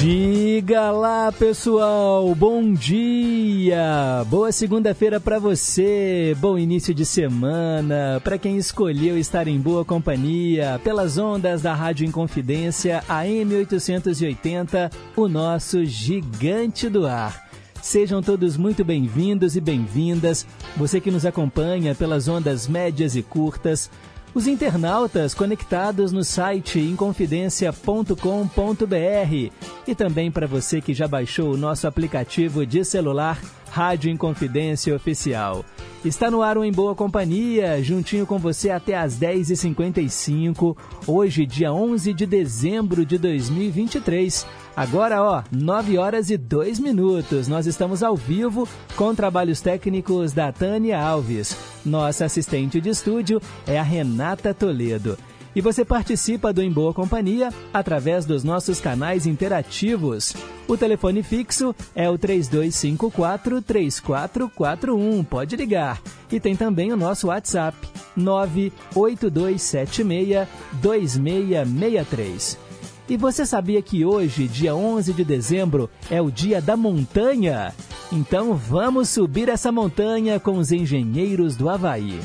Diga lá, pessoal. Bom dia. Boa segunda-feira para você. Bom início de semana. Para quem escolheu estar em boa companhia, pelas ondas da Rádio Inconfidência AM 880, o nosso gigante do ar. Sejam todos muito bem-vindos e bem-vindas. Você que nos acompanha pelas ondas médias e curtas, os internautas conectados no site inconfidencia.com.br e também para você que já baixou o nosso aplicativo de celular Rádio Inconfidência Oficial. Está no ar o Em Boa Companhia, juntinho com você até às 10h55, hoje, dia 11 de dezembro de 2023. Agora, ó, 9 horas e 2 minutos. Nós estamos ao vivo com trabalhos técnicos da Tânia Alves. Nossa assistente de estúdio é a Renata Toledo. E você participa do Em Boa Companhia através dos nossos canais interativos. O telefone fixo é o 3254-3441. Pode ligar. E tem também o nosso WhatsApp, 98276-2663. E você sabia que hoje, dia 11 de dezembro, é o dia da montanha? Então vamos subir essa montanha com os engenheiros do Havaí.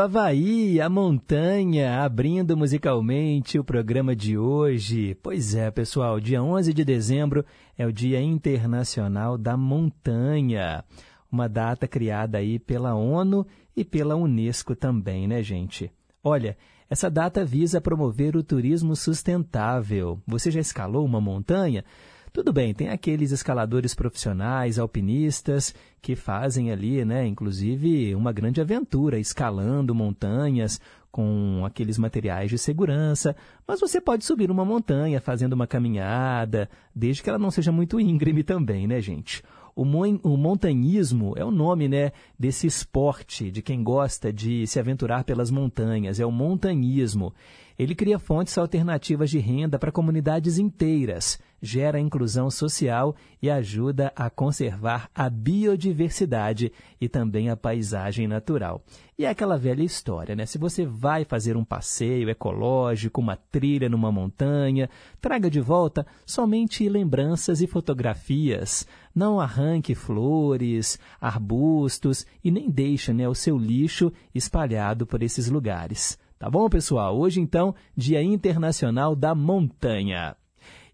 Havaí, a montanha, abrindo musicalmente o programa de hoje. Pois é, pessoal, dia 11 de dezembro é o Dia Internacional da Montanha. Uma data criada aí pela ONU e pela Unesco também, né, gente? Olha, essa data visa promover o turismo sustentável. Você já escalou uma montanha? Tudo bem, tem aqueles escaladores profissionais, alpinistas, que fazem ali, né, inclusive, uma grande aventura, escalando montanhas com aqueles materiais de segurança. Mas você pode subir uma montanha fazendo uma caminhada, desde que ela não seja muito íngreme também, né, gente? O, o montanhismo é o nome né, desse esporte, de quem gosta de se aventurar pelas montanhas, é o montanhismo. Ele cria fontes alternativas de renda para comunidades inteiras, gera inclusão social e ajuda a conservar a biodiversidade e também a paisagem natural. E é aquela velha história, né? Se você vai fazer um passeio ecológico, uma trilha numa montanha, traga de volta somente lembranças e fotografias. Não arranque flores, arbustos e nem deixe né, o seu lixo espalhado por esses lugares. Tá bom, pessoal? Hoje, então, Dia Internacional da Montanha.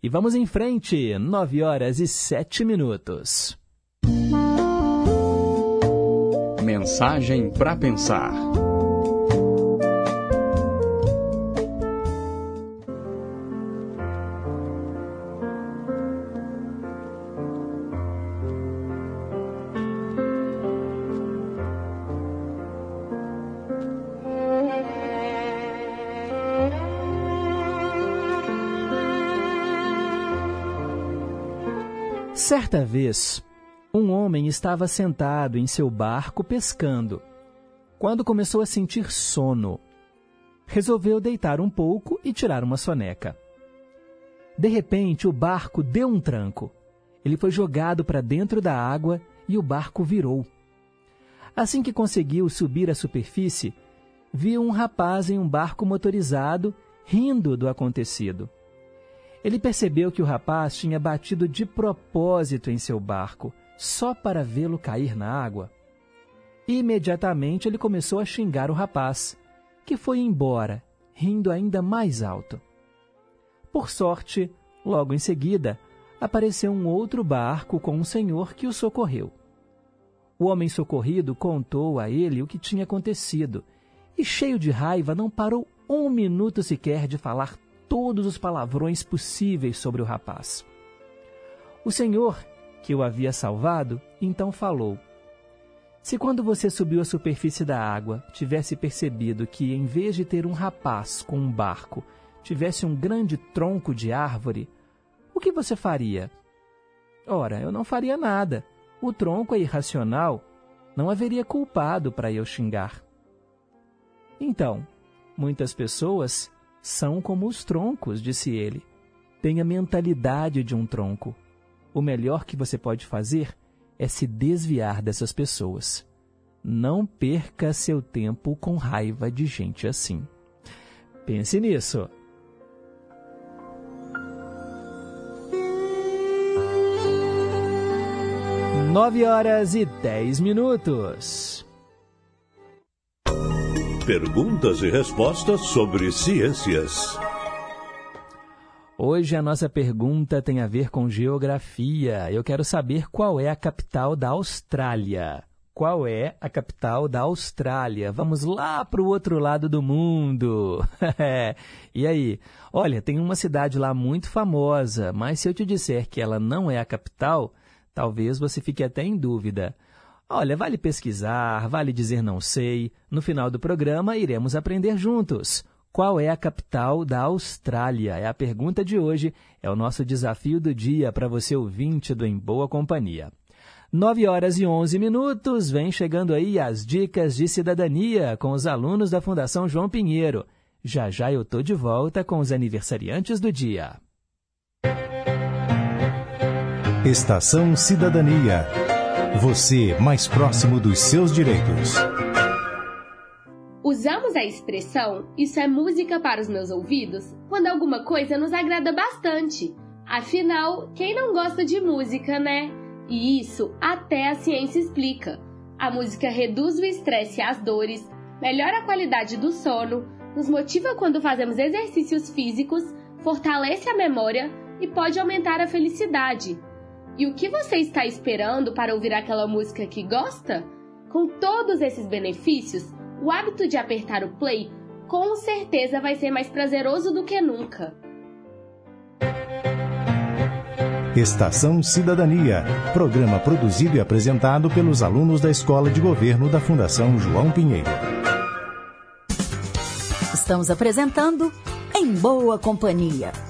E vamos em frente, 9 horas e 7 minutos. Mensagem para pensar. Certa vez, um homem estava sentado em seu barco pescando, quando começou a sentir sono. Resolveu deitar um pouco e tirar uma soneca. De repente, o barco deu um tranco. Ele foi jogado para dentro da água e o barco virou. Assim que conseguiu subir à superfície, viu um rapaz em um barco motorizado rindo do acontecido. Ele percebeu que o rapaz tinha batido de propósito em seu barco, só para vê-lo cair na água. Imediatamente ele começou a xingar o rapaz, que foi embora, rindo ainda mais alto. Por sorte, logo em seguida, apareceu um outro barco com um senhor que o socorreu. O homem socorrido contou a ele o que tinha acontecido e, cheio de raiva, não parou um minuto sequer de falar todos os palavrões possíveis sobre o rapaz. O Senhor, que o havia salvado, então falou: Se quando você subiu à superfície da água tivesse percebido que, em vez de ter um rapaz com um barco, tivesse um grande tronco de árvore, o que você faria? Ora, eu não faria nada. O tronco é irracional. Não haveria culpado para eu xingar. Então, muitas pessoas são como os troncos, disse ele. Tem a mentalidade de um tronco. O melhor que você pode fazer é se desviar dessas pessoas. Não perca seu tempo com raiva de gente assim. Pense nisso. Nove horas e dez minutos. Perguntas e respostas sobre ciências. Hoje a nossa pergunta tem a ver com geografia. Eu quero saber qual é a capital da Austrália. Qual é a capital da Austrália? Vamos lá para o outro lado do mundo. e aí? Olha, tem uma cidade lá muito famosa, mas se eu te disser que ela não é a capital, talvez você fique até em dúvida. Olha, vale pesquisar, vale dizer não sei. No final do programa, iremos aprender juntos. Qual é a capital da Austrália? É a pergunta de hoje, é o nosso desafio do dia para você ouvinte do Em Boa Companhia. 9 horas e 11 minutos, vem chegando aí as dicas de cidadania com os alunos da Fundação João Pinheiro. Já já eu tô de volta com os aniversariantes do dia. Estação Cidadania. Você mais próximo dos seus direitos. Usamos a expressão isso é música para os meus ouvidos quando alguma coisa nos agrada bastante. Afinal, quem não gosta de música, né? E isso até a ciência explica. A música reduz o estresse e as dores, melhora a qualidade do sono, nos motiva quando fazemos exercícios físicos, fortalece a memória e pode aumentar a felicidade. E o que você está esperando para ouvir aquela música que gosta? Com todos esses benefícios, o hábito de apertar o play com certeza vai ser mais prazeroso do que nunca. Estação Cidadania, programa produzido e apresentado pelos alunos da Escola de Governo da Fundação João Pinheiro. Estamos apresentando Em Boa Companhia.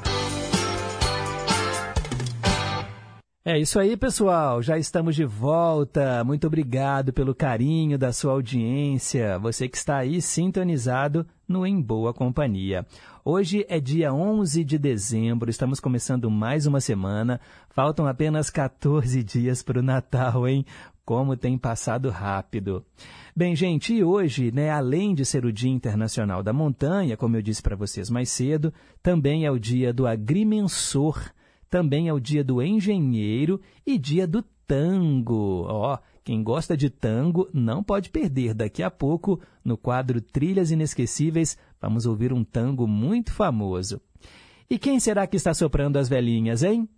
É isso aí, pessoal. Já estamos de volta. Muito obrigado pelo carinho da sua audiência. Você que está aí sintonizado no Em Boa Companhia. Hoje é dia 11 de dezembro, estamos começando mais uma semana. Faltam apenas 14 dias para o Natal, hein? Como tem passado rápido. Bem, gente, e hoje, né, além de ser o Dia Internacional da Montanha, como eu disse para vocês mais cedo, também é o dia do agrimensor também é o dia do engenheiro e dia do tango. Ó, oh, quem gosta de tango não pode perder. Daqui a pouco, no quadro Trilhas Inesquecíveis, vamos ouvir um tango muito famoso. E quem será que está soprando as velhinhas, hein?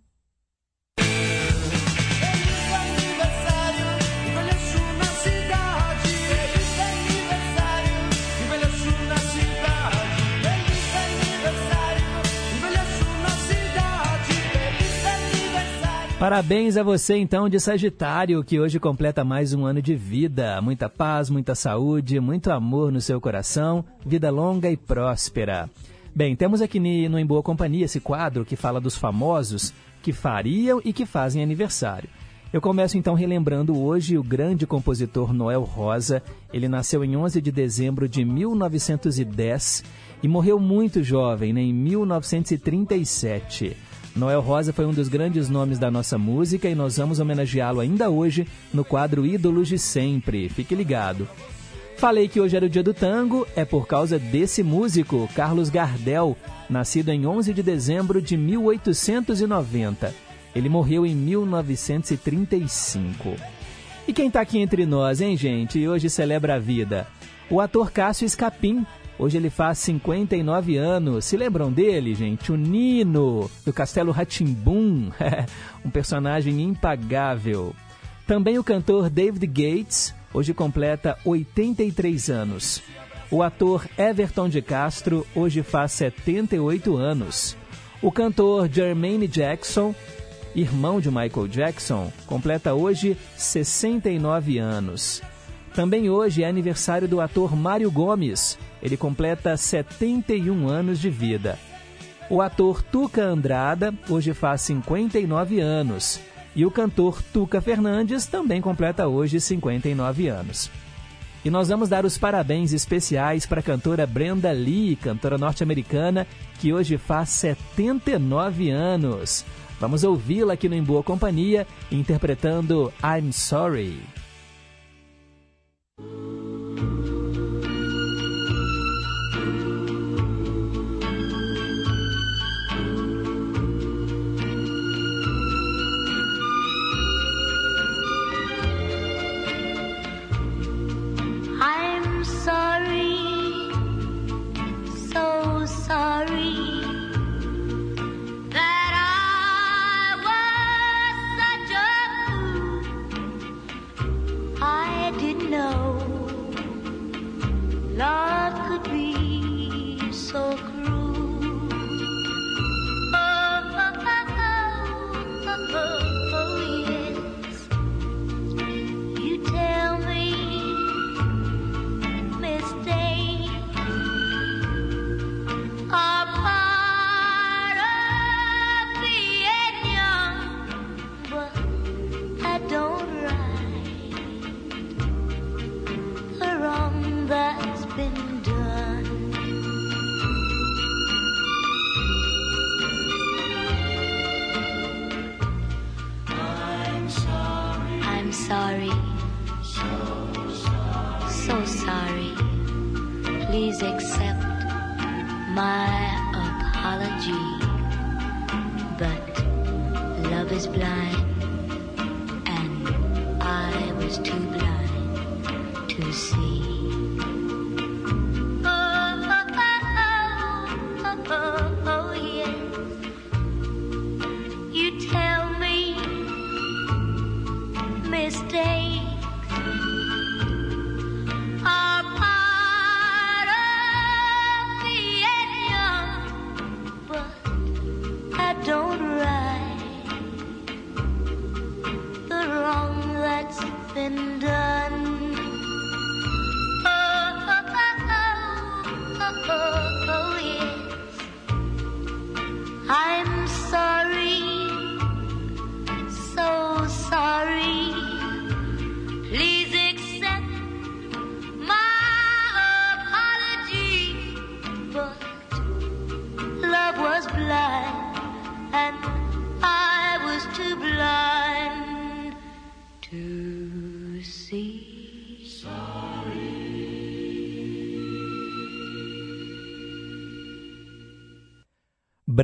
Parabéns a você então de Sagitário, que hoje completa mais um ano de vida. Muita paz, muita saúde, muito amor no seu coração, vida longa e próspera. Bem, temos aqui no Em Boa Companhia esse quadro que fala dos famosos que fariam e que fazem aniversário. Eu começo então relembrando hoje o grande compositor Noel Rosa. Ele nasceu em 11 de dezembro de 1910 e morreu muito jovem, né, em 1937. Noel Rosa foi um dos grandes nomes da nossa música e nós vamos homenageá-lo ainda hoje no quadro Ídolos de Sempre. Fique ligado. Falei que hoje era o dia do tango, é por causa desse músico, Carlos Gardel, nascido em 11 de dezembro de 1890. Ele morreu em 1935. E quem está aqui entre nós, hein, gente? E hoje celebra a vida? O ator Cássio Escapim, Hoje ele faz 59 anos. Se lembram dele, gente? O Nino, do Castelo Ratimbum. um personagem impagável. Também o cantor David Gates, hoje completa 83 anos. O ator Everton de Castro, hoje faz 78 anos. O cantor Jermaine Jackson, irmão de Michael Jackson, completa hoje 69 anos. Também hoje é aniversário do ator Mário Gomes. Ele completa 71 anos de vida. O ator Tuca Andrada hoje faz 59 anos. E o cantor Tuca Fernandes também completa hoje 59 anos. E nós vamos dar os parabéns especiais para a cantora Brenda Lee, cantora norte-americana, que hoje faz 79 anos. Vamos ouvi-la aqui no Em Boa Companhia, interpretando I'm Sorry. sorry that I was such a fool. I didn't know love could be so. Good.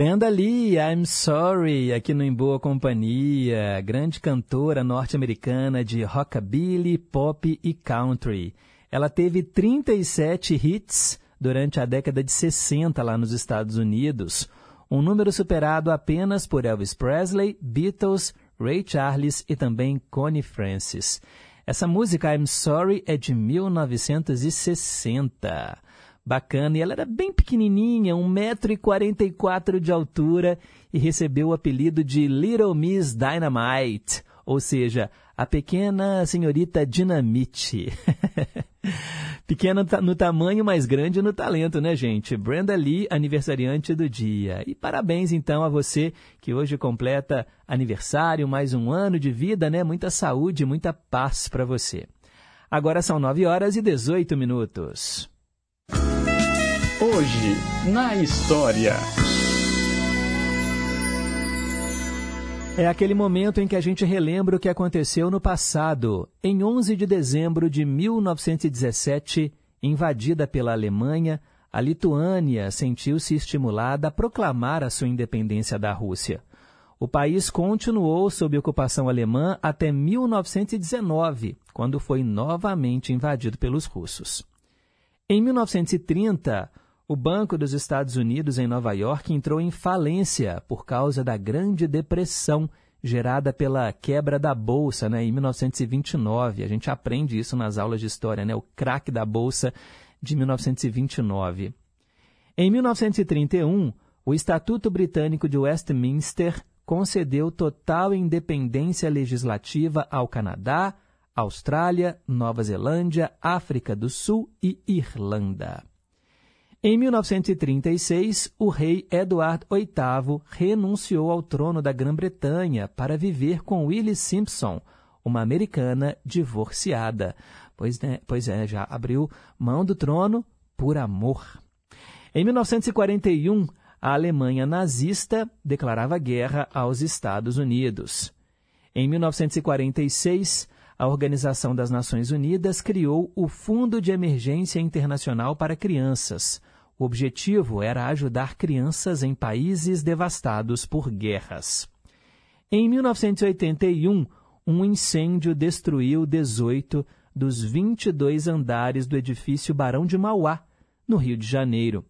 Brenda Lee, I'm Sorry, aqui no Em Boa Companhia, grande cantora norte-americana de rockabilly, pop e country. Ela teve 37 hits durante a década de 60 lá nos Estados Unidos, um número superado apenas por Elvis Presley, Beatles, Ray Charles e também Connie Francis. Essa música, I'm Sorry, é de 1960 bacana. E ela era bem pequenininha, 1,44m de altura e recebeu o apelido de Little Miss Dynamite, ou seja, a pequena senhorita Dinamite. Pequena no tamanho, mas grande no talento, né, gente? Brenda Lee, aniversariante do dia. E parabéns, então, a você que hoje completa aniversário, mais um ano de vida, né? Muita saúde, muita paz para você. Agora são 9 horas e 18 minutos. Hoje, na história. É aquele momento em que a gente relembra o que aconteceu no passado. Em 11 de dezembro de 1917, invadida pela Alemanha, a Lituânia sentiu-se estimulada a proclamar a sua independência da Rússia. O país continuou sob ocupação alemã até 1919, quando foi novamente invadido pelos russos. Em 1930, o Banco dos Estados Unidos em Nova York entrou em falência por causa da Grande Depressão gerada pela quebra da bolsa, né, em 1929. A gente aprende isso nas aulas de história, né, o craque da bolsa de 1929. Em 1931, o Estatuto Britânico de Westminster concedeu total independência legislativa ao Canadá, Austrália, Nova Zelândia, África do Sul e Irlanda. Em 1936, o rei Edward VIII renunciou ao trono da Grã-Bretanha para viver com Willie Simpson, uma americana divorciada. Pois, né, pois é, já abriu mão do trono por amor. Em 1941, a Alemanha nazista declarava guerra aos Estados Unidos. Em 1946, a Organização das Nações Unidas criou o Fundo de Emergência Internacional para Crianças. O objetivo era ajudar crianças em países devastados por guerras. Em 1981, um incêndio destruiu 18 dos 22 andares do edifício Barão de Mauá, no Rio de Janeiro.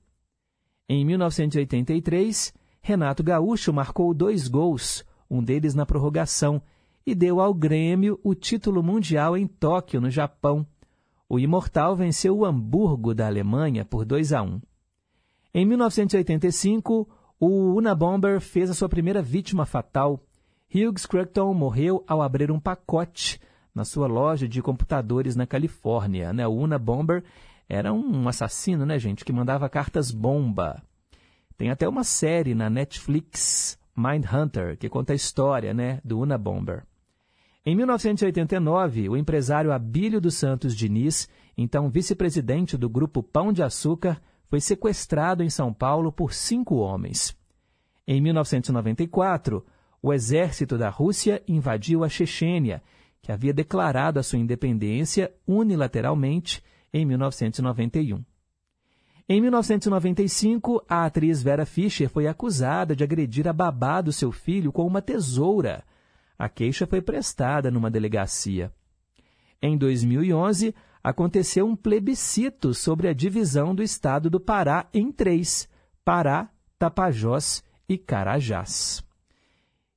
Em 1983, Renato Gaúcho marcou dois gols, um deles na prorrogação, e deu ao Grêmio o título mundial em Tóquio, no Japão. O Imortal venceu o Hamburgo da Alemanha por 2 a 1. Em 1985, o Unabomber fez a sua primeira vítima fatal. Hughes Crichton morreu ao abrir um pacote na sua loja de computadores na Califórnia. Né? O Unabomber era um assassino, né, gente, que mandava cartas bomba. Tem até uma série na Netflix, Mindhunter, que conta a história né, do Unabomber. Em 1989, o empresário Abílio dos Santos Diniz, então vice-presidente do grupo Pão de Açúcar, foi sequestrado em São Paulo por cinco homens. Em 1994, o exército da Rússia invadiu a Chechênia, que havia declarado a sua independência unilateralmente em 1991. Em 1995, a atriz Vera Fischer foi acusada de agredir a babá do seu filho com uma tesoura. A queixa foi prestada numa delegacia. Em 2011, aconteceu um plebiscito sobre a divisão do estado do Pará em três: Pará, Tapajós e Carajás.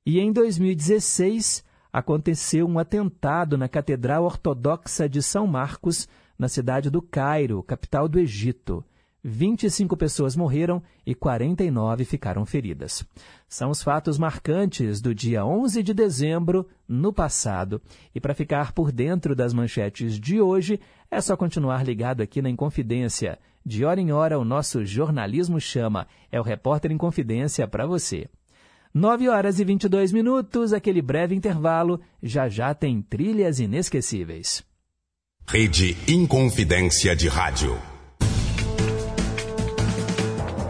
E em 2016 aconteceu um atentado na Catedral Ortodoxa de São Marcos, na cidade do Cairo, capital do Egito. 25 pessoas morreram e 49 ficaram feridas. São os fatos marcantes do dia 11 de dezembro no passado. E para ficar por dentro das manchetes de hoje, é só continuar ligado aqui na Inconfidência. De hora em hora, o nosso jornalismo chama. É o Repórter em Confidência para você. 9 horas e 22 minutos, aquele breve intervalo. Já já tem trilhas inesquecíveis. Rede Inconfidência de Rádio.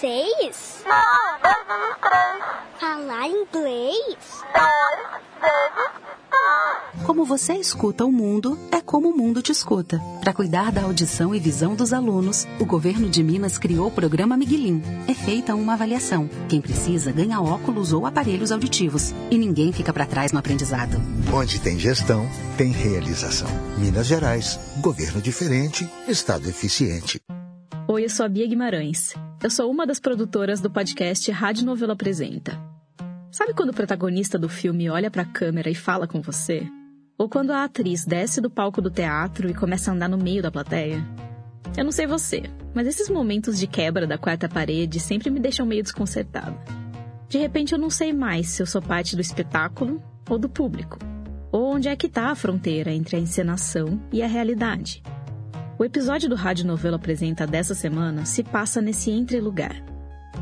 26? Não, 10 vezes 3. Falar inglês? 2 vezes 3. Como você escuta o mundo, é como o mundo te escuta. Para cuidar da audição e visão dos alunos, o governo de Minas criou o programa Miguelim. É feita uma avaliação. Quem precisa ganha óculos ou aparelhos auditivos. E ninguém fica para trás no aprendizado. Onde tem gestão, tem realização. Minas Gerais, governo diferente, estado eficiente. Oi, eu sou a Bia Guimarães. Eu sou uma das produtoras do podcast Rádio Novela Apresenta. Sabe quando o protagonista do filme olha para a câmera e fala com você? Ou quando a atriz desce do palco do teatro e começa a andar no meio da plateia? Eu não sei você, mas esses momentos de quebra da quarta parede sempre me deixam meio desconcertada. De repente eu não sei mais se eu sou parte do espetáculo ou do público. Ou onde é que está a fronteira entre a encenação e a realidade. O episódio do Rádio Novelo Apresenta dessa semana se passa nesse entre-lugar.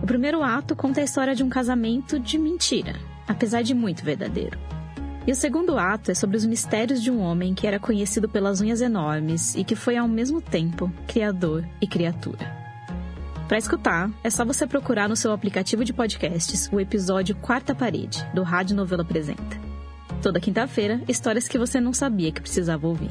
O primeiro ato conta a história de um casamento de mentira, apesar de muito verdadeiro. E o segundo ato é sobre os mistérios de um homem que era conhecido pelas unhas enormes e que foi ao mesmo tempo criador e criatura. Para escutar, é só você procurar no seu aplicativo de podcasts o episódio Quarta Parede, do Rádio Novela Apresenta. Toda quinta-feira, histórias que você não sabia que precisava ouvir.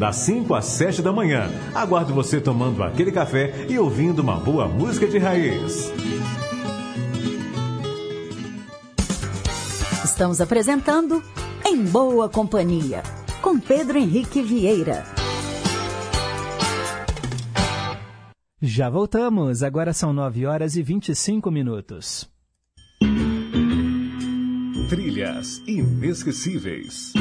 das 5 às 7 da manhã. Aguardo você tomando aquele café e ouvindo uma boa música de raiz. Estamos apresentando Em Boa Companhia, com Pedro Henrique Vieira. Já voltamos, agora são 9 horas e 25 minutos. Trilhas inesquecíveis.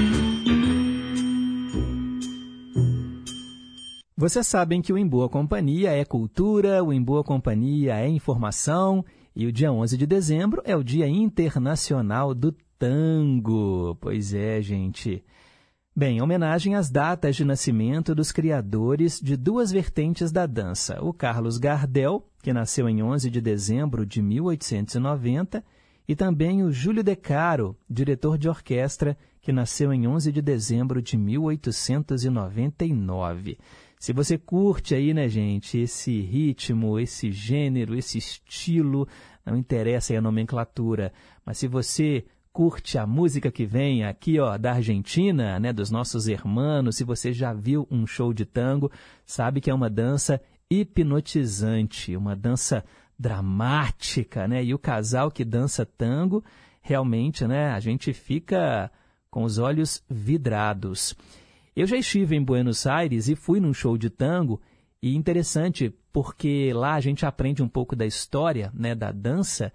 Vocês sabem que o Em Boa Companhia é cultura, o Em Boa Companhia é informação e o dia 11 de dezembro é o Dia Internacional do Tango. Pois é, gente. Bem, homenagem às datas de nascimento dos criadores de duas vertentes da dança. O Carlos Gardel, que nasceu em 11 de dezembro de 1890, e também o Júlio De Caro, diretor de orquestra, que nasceu em 11 de dezembro de 1899. Se você curte aí, né, gente, esse ritmo, esse gênero, esse estilo, não interessa aí a nomenclatura, mas se você curte a música que vem aqui, ó, da Argentina, né, dos nossos hermanos, se você já viu um show de tango, sabe que é uma dança hipnotizante, uma dança dramática, né? E o casal que dança tango, realmente, né, a gente fica com os olhos vidrados. Eu já estive em Buenos Aires e fui num show de tango e interessante porque lá a gente aprende um pouco da história, né, da dança.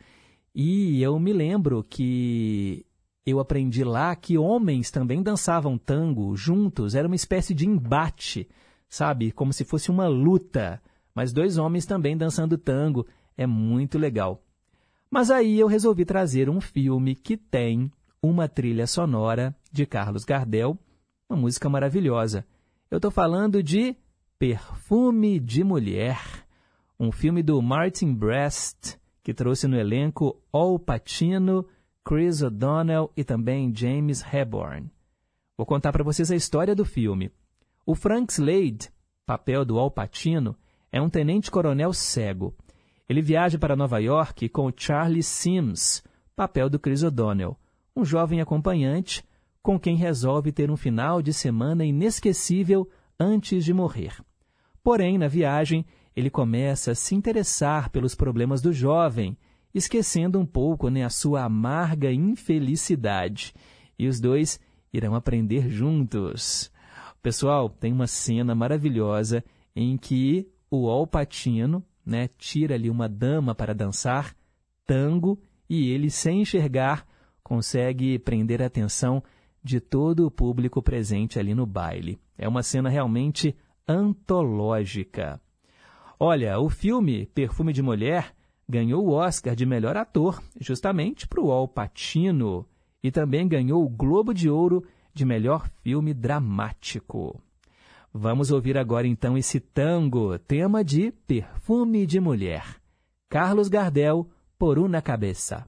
E eu me lembro que eu aprendi lá que homens também dançavam tango juntos, era uma espécie de embate, sabe? Como se fosse uma luta. Mas dois homens também dançando tango, é muito legal. Mas aí eu resolvi trazer um filme que tem uma trilha sonora de Carlos Gardel, uma música maravilhosa. Eu estou falando de Perfume de Mulher, um filme do Martin Brest, que trouxe no elenco Al Pacino, Chris O'Donnell e também James Reborn. Vou contar para vocês a história do filme. O Frank Slade, papel do Al Pacino, é um tenente-coronel cego. Ele viaja para Nova York com Charlie Sims, papel do Chris O'Donnell, um jovem acompanhante com quem resolve ter um final de semana inesquecível antes de morrer. Porém, na viagem, ele começa a se interessar pelos problemas do jovem esquecendo um pouco né, a sua amarga infelicidade. E os dois irão aprender juntos. Pessoal, tem uma cena maravilhosa em que o Al Pacino né, tira ali uma dama para dançar tango e ele, sem enxergar, consegue prender a atenção de todo o público presente ali no baile. É uma cena realmente antológica. Olha, o filme Perfume de Mulher ganhou o Oscar de melhor ator, justamente para o Al Pacino, e também ganhou o Globo de Ouro de melhor filme dramático. Vamos ouvir agora então esse tango, tema de Perfume de Mulher. Carlos Gardel, Por Una Cabeça.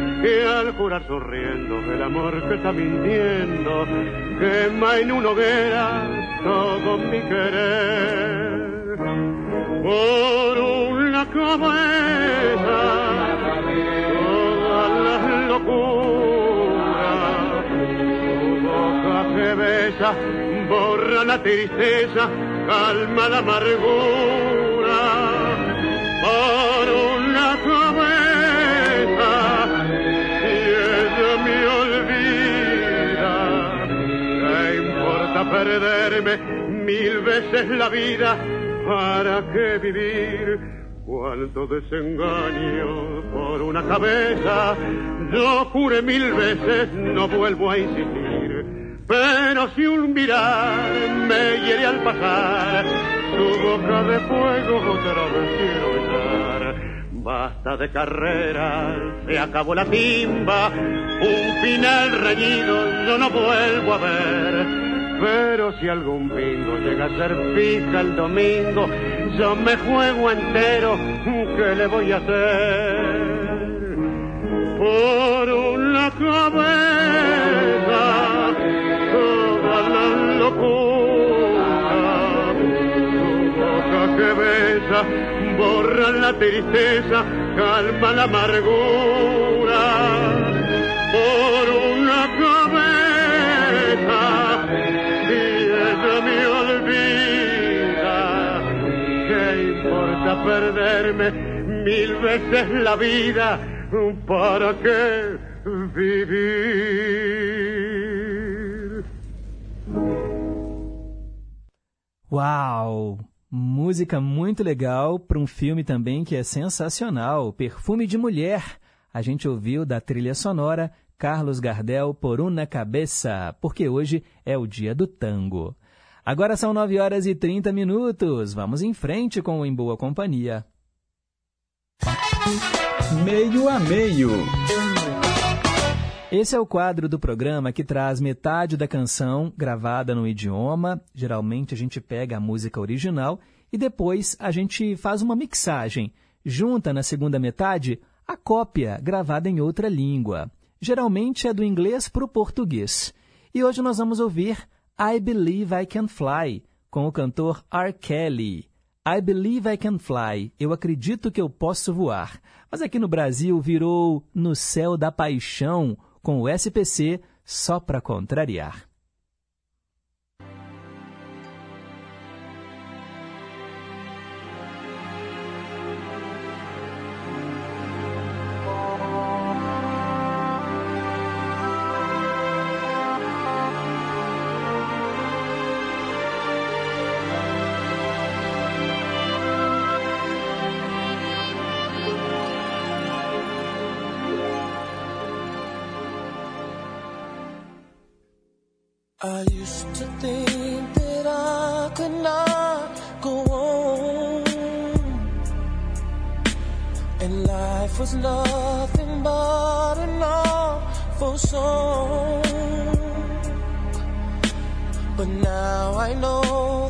que al jurar sonriendo el amor que está mintiendo quema en una hoguera todo mi querer. Por una cabeza todas las locuras tu boca que besa borra la tristeza calma la amargura. Por una cabeza perderme mil veces la vida, ¿para qué vivir? Cuánto desengaño por una cabeza, yo juré mil veces, no vuelvo a insistir. Pero si un mirar me hiere al pasar, su boca de fuego otra vez quiero besar. Basta de carreras, se acabó la timba, un final reñido yo no vuelvo a ver pero si algún bingo llega a ser fija el domingo, yo me juego entero, ¿qué le voy a hacer? Por una cabeza, toda la locura, tu boca que besa, borra la tristeza, calma la amargura. Importa perderme mil veces la vida? ¿Para qué vivir? Uau! Música muito legal para um filme também que é sensacional, Perfume de Mulher. A gente ouviu da trilha sonora Carlos Gardel por Una Cabeça, porque hoje é o dia do tango. Agora são 9 horas e 30 minutos. Vamos em frente com o Em Boa Companhia. Meio a meio. Esse é o quadro do programa que traz metade da canção gravada no idioma. Geralmente a gente pega a música original e depois a gente faz uma mixagem. Junta na segunda metade a cópia gravada em outra língua. Geralmente é do inglês para o português. E hoje nós vamos ouvir I Believe I Can Fly, com o cantor R. Kelly. I Believe I Can Fly, eu acredito que eu posso voar. Mas aqui no Brasil virou No Céu da Paixão, com o SPC só para contrariar. Was nothing but an awful song. But now I know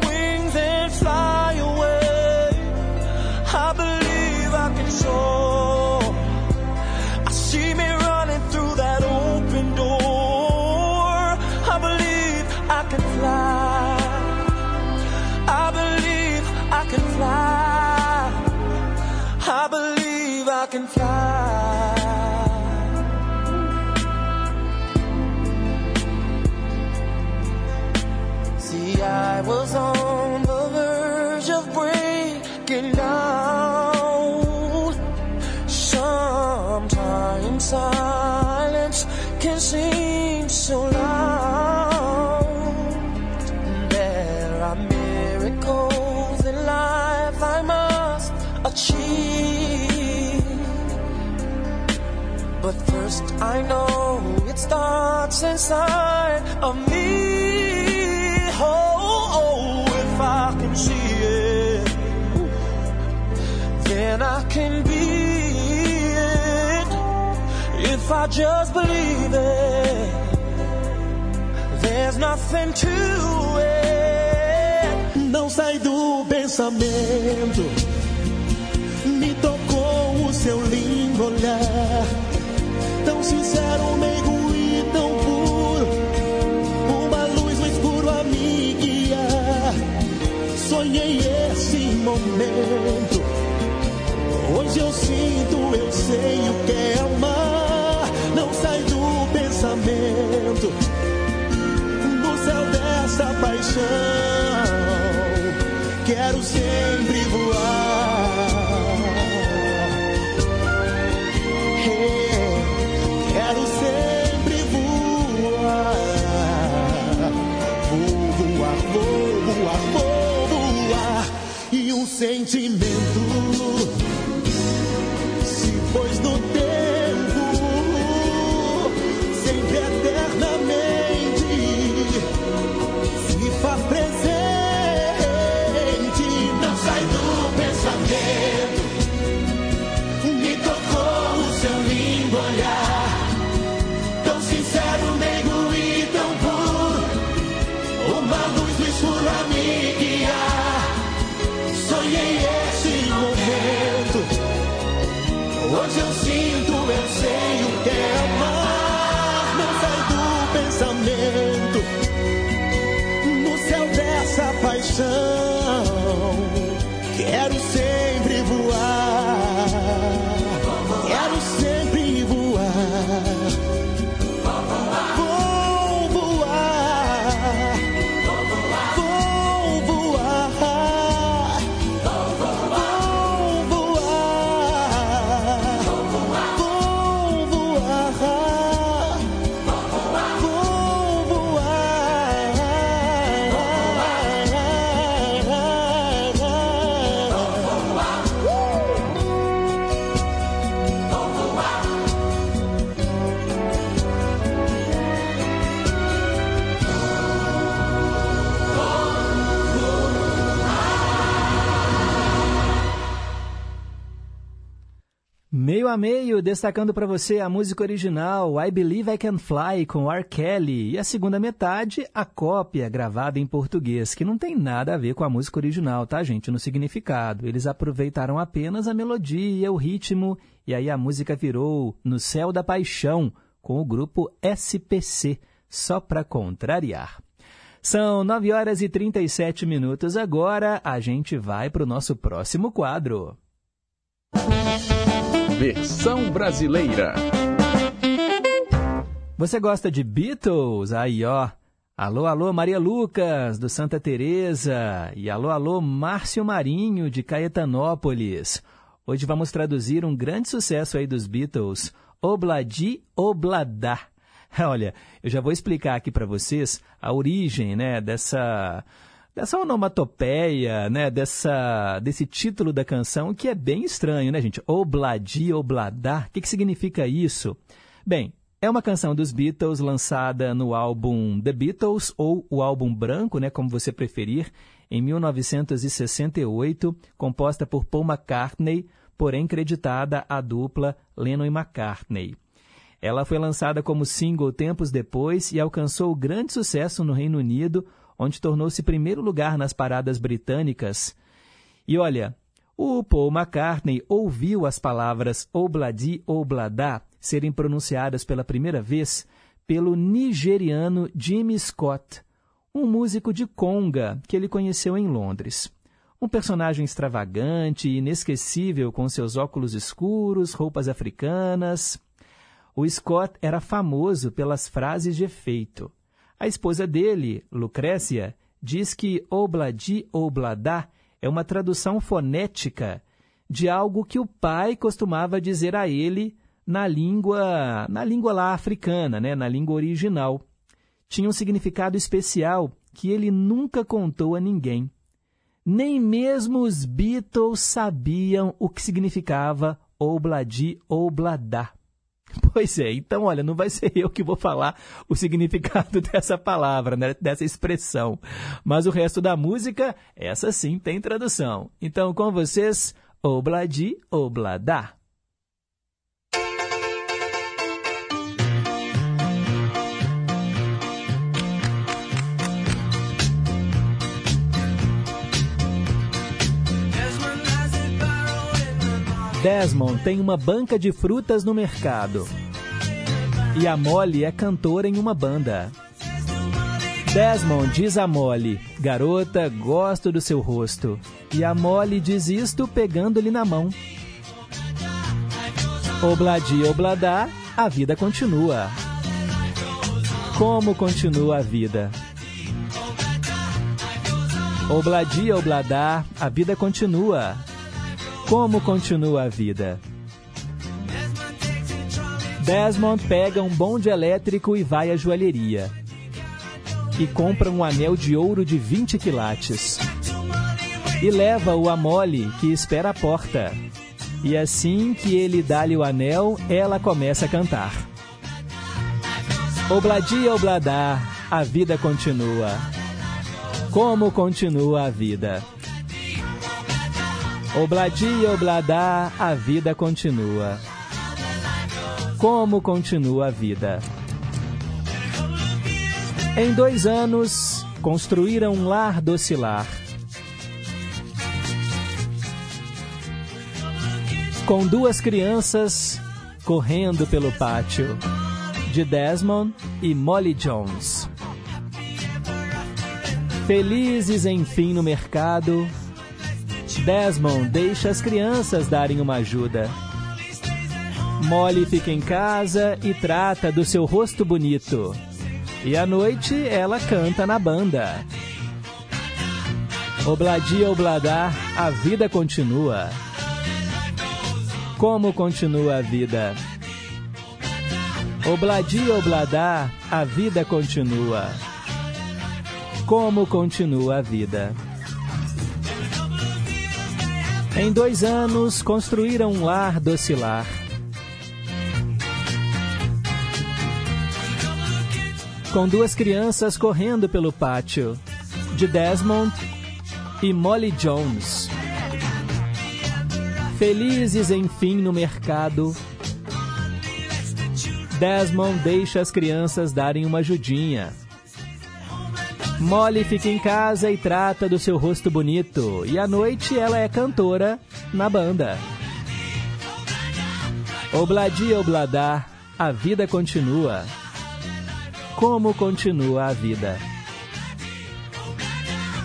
can fly. I know it starts inside of me. Oh, oh, if I can see it, then I can be it. If I just believe it, there's nothing to it. Não sai do pensamento. Me tocou o seu olhar. Sincero, meigo e tão puro. Uma luz no escuro a me guiar. Sonhei esse momento. Hoje eu sinto, eu sei o que é amar. Não sai do pensamento. No céu dessa paixão. Quero sempre voar. Sentimento a meio, destacando para você a música original I Believe I Can Fly com R. Kelly e a segunda metade, a cópia gravada em português, que não tem nada a ver com a música original, tá, gente? No significado. Eles aproveitaram apenas a melodia, o ritmo, e aí a música virou No Céu da Paixão, com o grupo SPC, só para contrariar. São 9 horas e 37 minutos agora, a gente vai para o nosso próximo quadro. Versão brasileira. Você gosta de Beatles? Aí, ó. Alô, alô, Maria Lucas, do Santa Teresa. E alô, alô, Márcio Marinho, de Caetanópolis. Hoje vamos traduzir um grande sucesso aí dos Beatles, Obladi Obladá. Olha, eu já vou explicar aqui para vocês a origem, né, dessa dessa onomatopeia, né, dessa, desse título da canção, que é bem estranho, né, gente? Obladi, obladar, o que, que significa isso? Bem, é uma canção dos Beatles lançada no álbum The Beatles, ou o álbum branco, né, como você preferir, em 1968, composta por Paul McCartney, porém creditada à dupla Lennon e McCartney. Ela foi lançada como single tempos depois e alcançou grande sucesso no Reino Unido, onde tornou-se primeiro lugar nas paradas britânicas. E olha, o Paul McCartney ouviu as palavras Obladi Obladá serem pronunciadas pela primeira vez pelo nigeriano Jimmy Scott, um músico de conga que ele conheceu em Londres. Um personagem extravagante e inesquecível com seus óculos escuros, roupas africanas. O Scott era famoso pelas frases de efeito. A esposa dele, Lucrécia, diz que obladi obladá é uma tradução fonética de algo que o pai costumava dizer a ele na língua, na língua lá africana, né, na língua original. Tinha um significado especial que ele nunca contou a ninguém. Nem mesmo os Beatles sabiam o que significava obladi obladá. Pois é, então olha, não vai ser eu que vou falar o significado dessa palavra, né, dessa expressão. Mas o resto da música, essa sim tem tradução. Então com vocês, obladi, obladá. Desmond tem uma banca de frutas no mercado. E a Molly é cantora em uma banda. Desmond diz a Molly: Garota, gosto do seu rosto. E a Molly diz isto pegando-lhe na mão. Obladi, obladá, a vida continua. Como continua a vida? Obladi, obladá, a vida continua. Como continua a vida? Desmond pega um bonde elétrico e vai à joalheria. E compra um anel de ouro de 20 quilates. E leva-o a Molly, que espera à porta. E assim que ele dá-lhe o anel, ela começa a cantar. Obladia, obladá, a vida continua. Como continua a vida? Obladi obladá, a vida continua. Como continua a vida? Em dois anos, construíram um lar docilar. Com duas crianças correndo pelo pátio, de Desmond e Molly Jones. Felizes enfim no mercado, Desmond deixa as crianças darem uma ajuda. Molly fica em casa e trata do seu rosto bonito. E à noite ela canta na banda. Obladi obladar, a vida continua. Como continua a vida? Obladi obladar, a vida continua. Como continua a vida? Em dois anos, construíram um lar docilar. Com duas crianças correndo pelo pátio, de Desmond e Molly Jones. Felizes, enfim, no mercado, Desmond deixa as crianças darem uma ajudinha. Molly fica em casa e trata do seu rosto bonito. E à noite ela é cantora na banda. Obladi Obladá, a vida continua. Como continua a vida?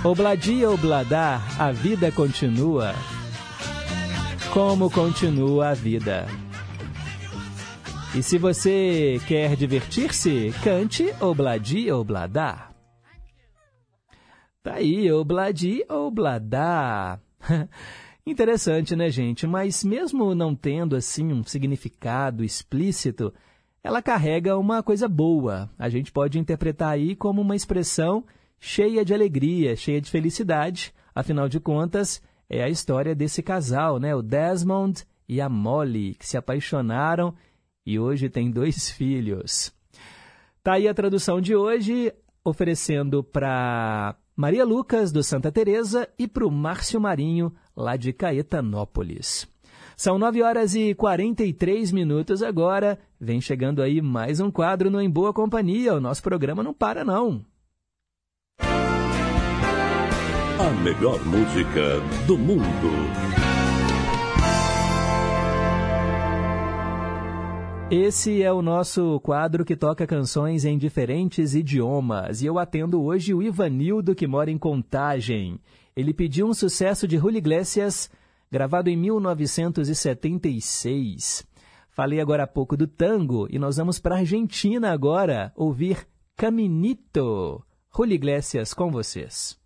Obladi Obladá, a vida continua. Como continua a vida? E se você quer divertir-se, cante Obladi Obladá. Tá aí, Obladi Obladá. Interessante, né, gente? Mas mesmo não tendo assim um significado explícito, ela carrega uma coisa boa. A gente pode interpretar aí como uma expressão cheia de alegria, cheia de felicidade. Afinal de contas, é a história desse casal, né? O Desmond e a Molly, que se apaixonaram e hoje tem dois filhos. Tá aí a tradução de hoje, oferecendo para Maria Lucas, do Santa Teresa, e para o Márcio Marinho, lá de Caetanópolis. São 9 horas e 43 minutos agora. Vem chegando aí mais um quadro no Em Boa Companhia. O nosso programa não para, não. A melhor música do mundo. Esse é o nosso quadro que toca canções em diferentes idiomas. E eu atendo hoje o Ivanildo, que mora em Contagem. Ele pediu um sucesso de Julio Iglesias, gravado em 1976. Falei agora há pouco do tango e nós vamos para a Argentina agora ouvir Caminito. Julio Iglesias com vocês.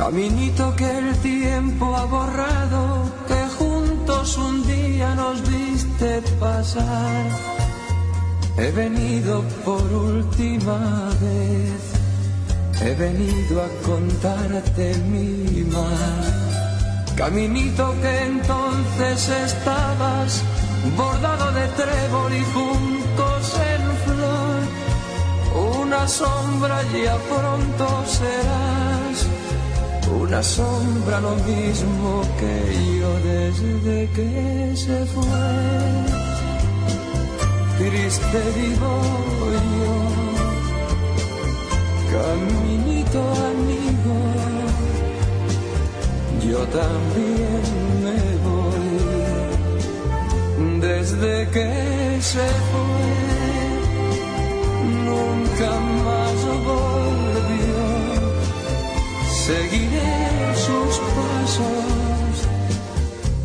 Caminito que el tiempo ha borrado, que juntos un día nos viste pasar. He venido por última vez, he venido a contarte mi mal. Caminito que entonces estabas bordado de trébol y juntos en flor. Una sombra ya pronto serás una sombra lo mismo que yo desde que se fue. Triste vivo yo, caminito amigo, yo también me voy. Desde que se fue, nunca más volvió seguiré sus pasos,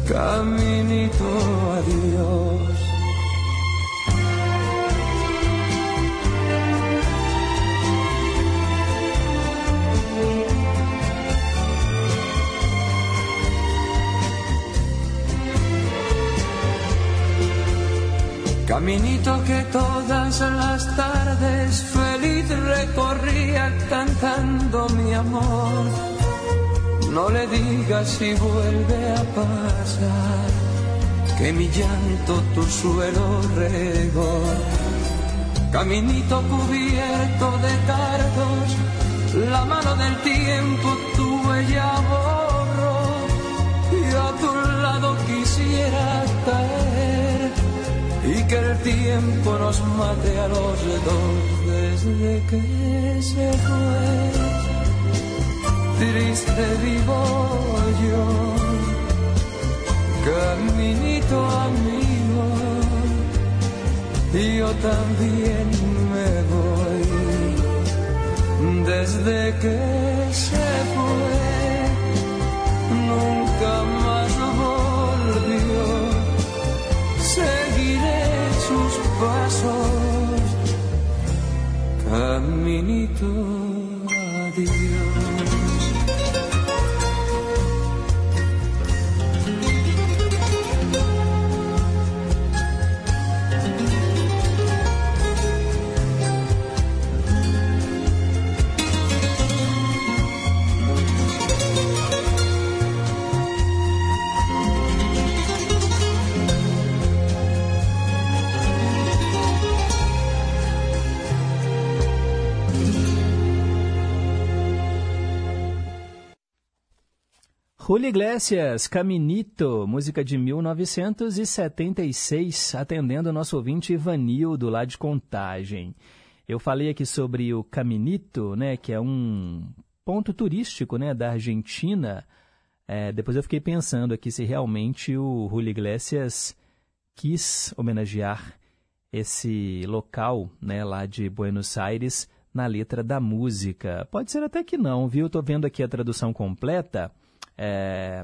caminito a Dios. Caminito que todas las tardes feliz recorría cantando mi amor. No le digas si vuelve a pasar que mi llanto tu suelo regó. Caminito cubierto de cardos, la mano del tiempo tu huella borró. Y a tu lado quisiera caer y que el tiempo nos mate a los dos desde que se fue. Triste vivo yo, caminito amigo, yo también me voy. Desde que se fue, pasos, caminito Julio Iglesias, Caminito, música de 1976, atendendo o nosso ouvinte Ivanildo, lá de Contagem. Eu falei aqui sobre o Caminito, né, que é um ponto turístico né, da Argentina. É, depois eu fiquei pensando aqui se realmente o Julio Iglesias quis homenagear esse local né, lá de Buenos Aires na letra da música. Pode ser até que não, viu? Estou vendo aqui a tradução completa. É,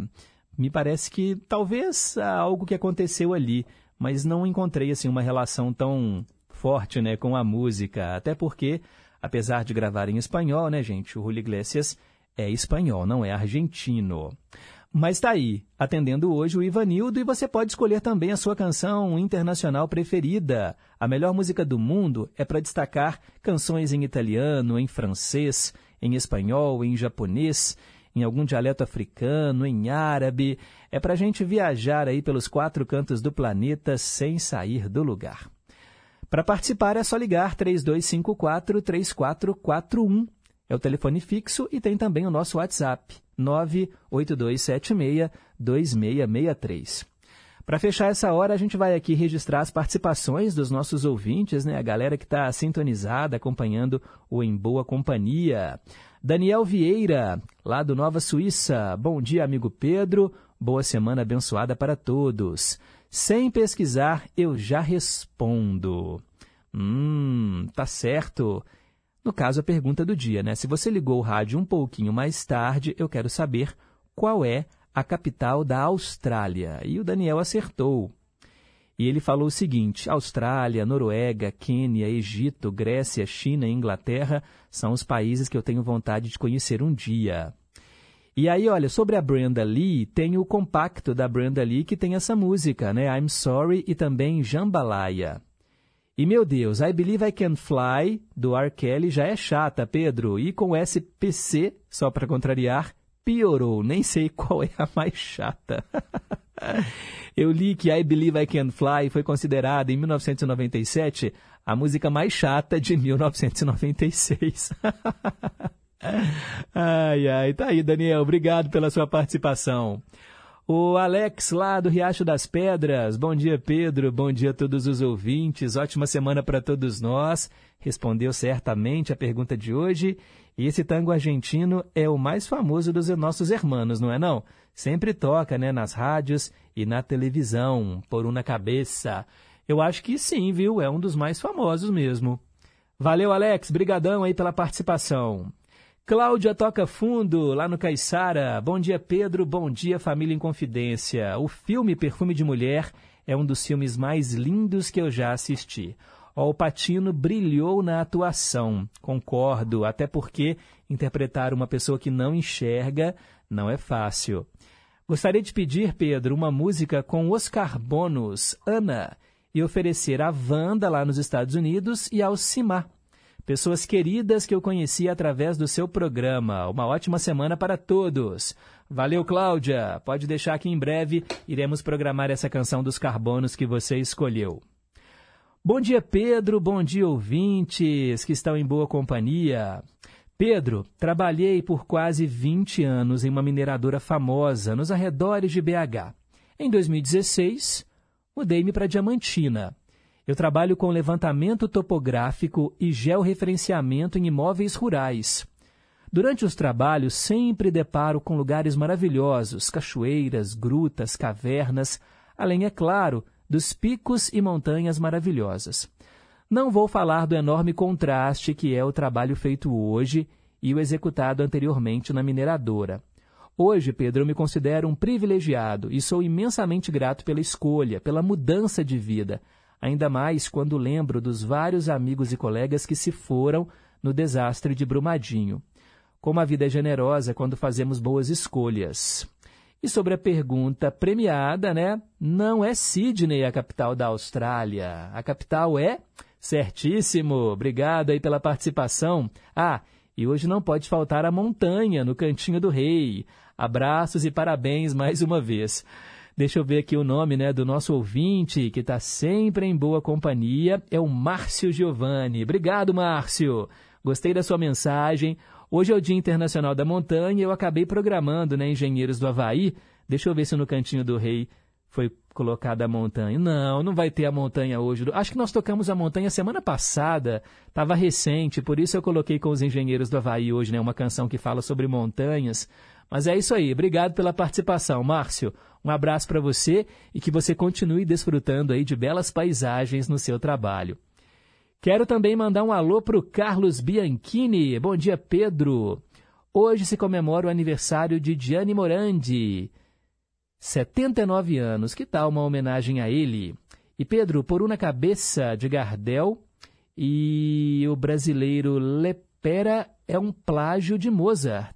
me parece que talvez algo que aconteceu ali, mas não encontrei assim uma relação tão forte, né, com a música, até porque apesar de gravar em espanhol, né, gente, o Julio Iglesias é espanhol, não é argentino. Mas está aí, atendendo hoje o Ivanildo e você pode escolher também a sua canção internacional preferida. A melhor música do mundo é para destacar canções em italiano, em francês, em espanhol, em japonês em algum dialeto africano, em árabe. É para a gente viajar aí pelos quatro cantos do planeta sem sair do lugar. Para participar é só ligar 3254-3441. É o telefone fixo e tem também o nosso WhatsApp, 98276-2663. Para fechar essa hora, a gente vai aqui registrar as participações dos nossos ouvintes, né? a galera que está sintonizada, acompanhando o Em Boa Companhia. Daniel Vieira, lá do Nova Suíça. Bom dia, amigo Pedro. Boa semana abençoada para todos. Sem pesquisar, eu já respondo. Hum, tá certo. No caso, a pergunta do dia, né? Se você ligou o rádio um pouquinho mais tarde, eu quero saber qual é a capital da Austrália. E o Daniel acertou. E ele falou o seguinte: Austrália, Noruega, Quênia, Egito, Grécia, China e Inglaterra são os países que eu tenho vontade de conhecer um dia. E aí, olha, sobre a Brenda Lee, tem o compacto da Brenda Lee que tem essa música, né? I'm Sorry e também Jambalaya. E meu Deus, I Believe I Can Fly, do R. Kelly, já é chata, Pedro. E com SPC, só para contrariar, piorou. Nem sei qual é a mais chata. Eu li que I Believe I Can Fly foi considerada, em 1997, a música mais chata de 1996. ai, ai, tá aí, Daniel. Obrigado pela sua participação. O Alex, lá do Riacho das Pedras. Bom dia, Pedro. Bom dia a todos os ouvintes. Ótima semana para todos nós. Respondeu certamente a pergunta de hoje. E esse tango argentino é o mais famoso dos nossos hermanos, não é não? Sempre toca, né, nas rádios e na televisão, por uma cabeça. Eu acho que sim, viu? É um dos mais famosos mesmo. Valeu, Alex. Brigadão aí pela participação. Cláudia Toca Fundo, lá no Caiçara. Bom dia, Pedro. Bom dia, Família em Confidência. O filme Perfume de Mulher é um dos filmes mais lindos que eu já assisti. O Patino brilhou na atuação. Concordo, até porque interpretar uma pessoa que não enxerga não é fácil. Gostaria de pedir, Pedro, uma música com Oscar Bonus, Ana, e oferecer a Wanda lá nos Estados Unidos e ao Simar. Pessoas queridas que eu conheci através do seu programa. Uma ótima semana para todos. Valeu, Cláudia. Pode deixar que em breve iremos programar essa canção dos carbonos que você escolheu. Bom dia, Pedro. Bom dia, ouvintes que estão em boa companhia. Pedro, trabalhei por quase 20 anos em uma mineradora famosa nos arredores de BH. Em 2016, mudei-me para Diamantina. Eu trabalho com levantamento topográfico e georreferenciamento em imóveis rurais. Durante os trabalhos, sempre deparo com lugares maravilhosos, cachoeiras, grutas, cavernas, além, é claro, dos picos e montanhas maravilhosas. Não vou falar do enorme contraste que é o trabalho feito hoje e o executado anteriormente na mineradora. Hoje, Pedro, eu me considero um privilegiado e sou imensamente grato pela escolha, pela mudança de vida, ainda mais quando lembro dos vários amigos e colegas que se foram no desastre de Brumadinho. Como a vida é generosa quando fazemos boas escolhas. E sobre a pergunta premiada, né? Não é Sydney a capital da Austrália. A capital é Certíssimo, obrigado aí pela participação. Ah, e hoje não pode faltar a montanha no Cantinho do Rei. Abraços e parabéns mais uma vez. Deixa eu ver aqui o nome né, do nosso ouvinte, que está sempre em boa companhia, é o Márcio Giovanni. Obrigado, Márcio. Gostei da sua mensagem. Hoje é o Dia Internacional da Montanha e eu acabei programando, né, Engenheiros do Havaí. Deixa eu ver se no Cantinho do Rei foi colocada a montanha. Não, não vai ter a montanha hoje. Acho que nós tocamos a montanha semana passada, estava recente, por isso eu coloquei com os Engenheiros do Havaí hoje, né, uma canção que fala sobre montanhas. Mas é isso aí, obrigado pela participação, Márcio. Um abraço para você e que você continue desfrutando aí de belas paisagens no seu trabalho. Quero também mandar um alô para o Carlos Bianchini. Bom dia, Pedro. Hoje se comemora o aniversário de Gianni Morandi. 79 anos, que tal uma homenagem a ele? E Pedro, por uma cabeça de Gardel e o brasileiro Lepera é um plágio de Mozart,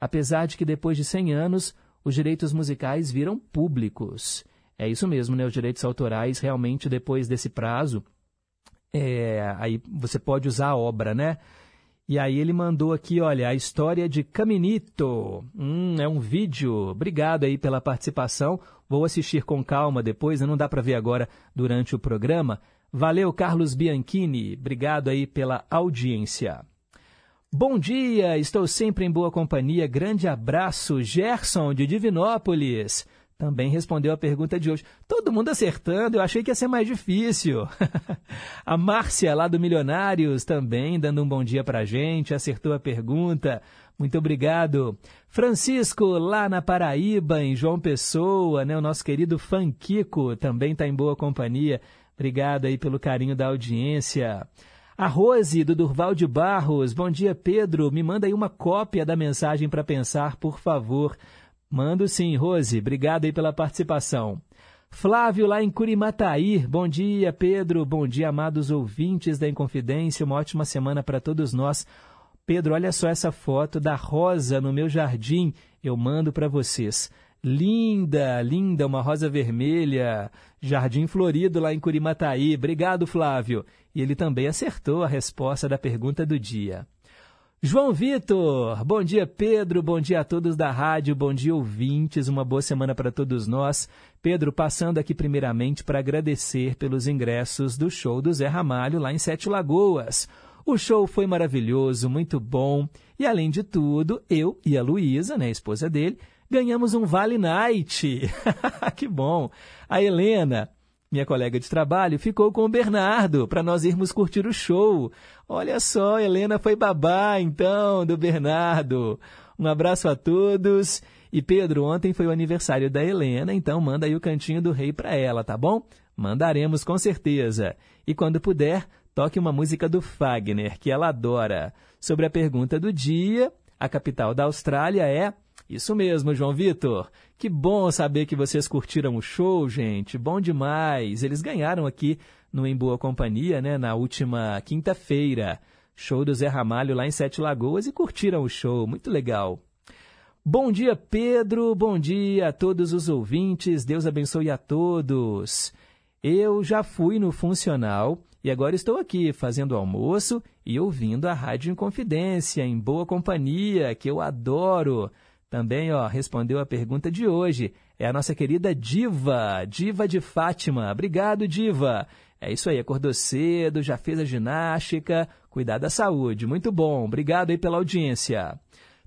apesar de que depois de 100 anos os direitos musicais viram públicos. É isso mesmo, né? Os direitos autorais realmente depois desse prazo, é, aí você pode usar a obra, né? E aí ele mandou aqui, olha, a história de Caminito. Hum, é um vídeo. Obrigado aí pela participação. Vou assistir com calma depois, não dá para ver agora durante o programa. Valeu, Carlos Bianchini. Obrigado aí pela audiência. Bom dia, estou sempre em boa companhia. Grande abraço, Gerson de Divinópolis também respondeu a pergunta de hoje. Todo mundo acertando, eu achei que ia ser mais difícil. a Márcia, lá do Milionários, também dando um bom dia para a gente, acertou a pergunta. Muito obrigado. Francisco, lá na Paraíba, em João Pessoa, né? o nosso querido Fanquico, também está em boa companhia. Obrigado aí pelo carinho da audiência. A Rose, do Durval de Barros. Bom dia, Pedro. Me manda aí uma cópia da mensagem para pensar, por favor. Mando sim, Rose. Obrigado aí pela participação. Flávio, lá em Curimataí. Bom dia, Pedro. Bom dia, amados ouvintes da Inconfidência. Uma ótima semana para todos nós. Pedro, olha só essa foto da rosa no meu jardim. Eu mando para vocês. Linda, linda, uma rosa vermelha. Jardim florido lá em Curimataí. Obrigado, Flávio. E ele também acertou a resposta da pergunta do dia. João Vitor, bom dia Pedro, bom dia a todos da rádio, bom dia ouvintes, uma boa semana para todos nós. Pedro, passando aqui primeiramente para agradecer pelos ingressos do show do Zé Ramalho lá em Sete Lagoas. O show foi maravilhoso, muito bom, e além de tudo, eu e a Luísa, né, a esposa dele, ganhamos um Vale Night. que bom! A Helena, minha colega de trabalho, ficou com o Bernardo para nós irmos curtir o show. Olha só, Helena foi babá, então, do Bernardo. Um abraço a todos. E Pedro, ontem foi o aniversário da Helena, então manda aí o cantinho do rei para ela, tá bom? Mandaremos com certeza. E quando puder, toque uma música do Fagner, que ela adora. Sobre a pergunta do dia, a capital da Austrália é. Isso mesmo, João Vitor. Que bom saber que vocês curtiram o show, gente. Bom demais. Eles ganharam aqui no Em Boa Companhia, né, na última quinta-feira. Show do Zé Ramalho lá em Sete Lagoas e curtiram o show. Muito legal. Bom dia, Pedro. Bom dia a todos os ouvintes. Deus abençoe a todos. Eu já fui no funcional e agora estou aqui fazendo almoço e ouvindo a Rádio Inconfidência, em boa companhia, que eu adoro. Também ó, respondeu a pergunta de hoje. É a nossa querida Diva, Diva de Fátima. Obrigado, Diva. É isso aí, acordou cedo, já fez a ginástica, cuidar da saúde. Muito bom, obrigado aí pela audiência.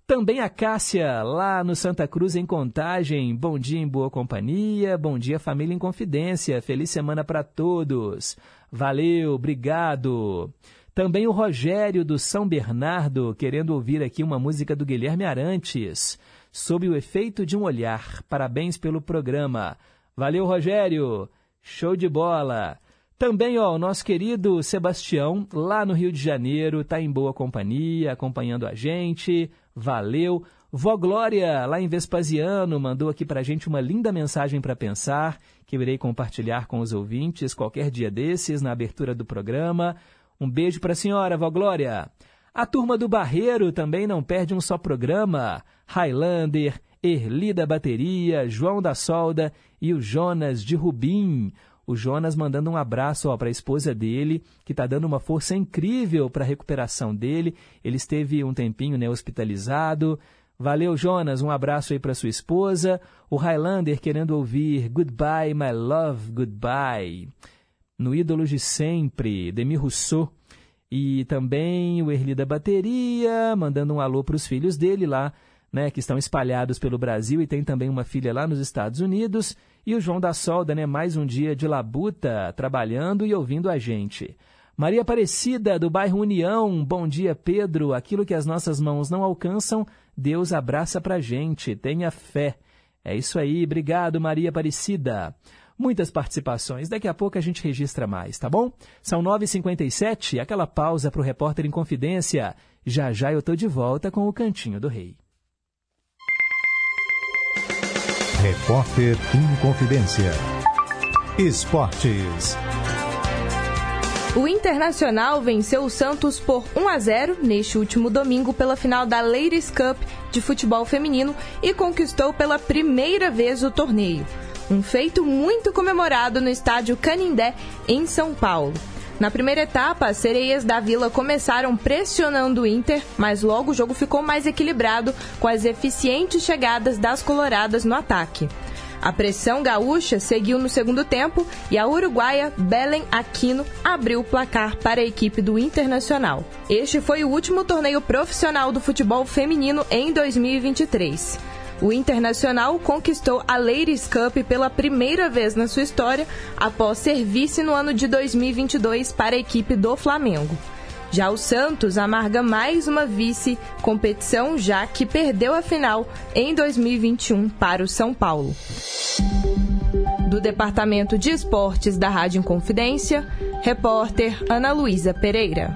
Também a Cássia, lá no Santa Cruz, em Contagem. Bom dia em boa companhia, bom dia família em confidência. Feliz semana para todos. Valeu, obrigado. Também o Rogério do São Bernardo, querendo ouvir aqui uma música do Guilherme Arantes, sob o efeito de um olhar. Parabéns pelo programa. Valeu, Rogério. Show de bola. Também, ó, o nosso querido Sebastião, lá no Rio de Janeiro, está em boa companhia, acompanhando a gente. Valeu. Vó Glória, lá em Vespasiano, mandou aqui para a gente uma linda mensagem para pensar, que eu irei compartilhar com os ouvintes qualquer dia desses, na abertura do programa. Um beijo para a senhora, Vó Glória. A turma do Barreiro também não perde um só programa. Highlander, Erli da Bateria, João da Solda e o Jonas de Rubim. O Jonas mandando um abraço para a esposa dele, que está dando uma força incrível para a recuperação dele. Ele esteve um tempinho né, hospitalizado. Valeu, Jonas. Um abraço aí para sua esposa. O Highlander querendo ouvir Goodbye, My Love, Goodbye. No Ídolos de Sempre, Demi Rousseau. E também o Erli da Bateria, mandando um alô para os filhos dele lá, né, que estão espalhados pelo Brasil e tem também uma filha lá nos Estados Unidos. E o João da Solda, né, mais um dia de labuta, trabalhando e ouvindo a gente. Maria Aparecida, do bairro União, bom dia, Pedro. Aquilo que as nossas mãos não alcançam, Deus abraça pra gente. Tenha fé. É isso aí, obrigado, Maria Aparecida. Muitas participações, daqui a pouco a gente registra mais, tá bom? São 9h57, aquela pausa para o repórter em confidência. Já já eu tô de volta com o Cantinho do Rei. Repórter em Confidência. Esportes. O Internacional venceu o Santos por 1 a 0 neste último domingo pela final da Ladies Cup de futebol feminino e conquistou pela primeira vez o torneio. Um feito muito comemorado no estádio Canindé, em São Paulo. Na primeira etapa, as sereias da Vila começaram pressionando o Inter, mas logo o jogo ficou mais equilibrado com as eficientes chegadas das coloradas no ataque. A pressão gaúcha seguiu no segundo tempo e a uruguaia Belen Aquino abriu o placar para a equipe do Internacional. Este foi o último torneio profissional do futebol feminino em 2023. O Internacional conquistou a Ladies Cup pela primeira vez na sua história após ser vice no ano de 2022 para a equipe do Flamengo. Já o Santos amarga mais uma vice-competição, já que perdeu a final em 2021 para o São Paulo. Do Departamento de Esportes da Rádio Inconfidência, repórter Ana Luísa Pereira.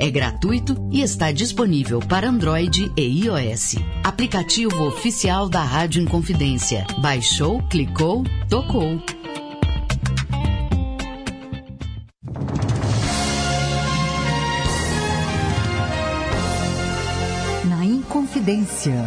é gratuito e está disponível para Android e iOS. Aplicativo oficial da Rádio Inconfidência. Baixou, clicou, tocou. Na Inconfidência.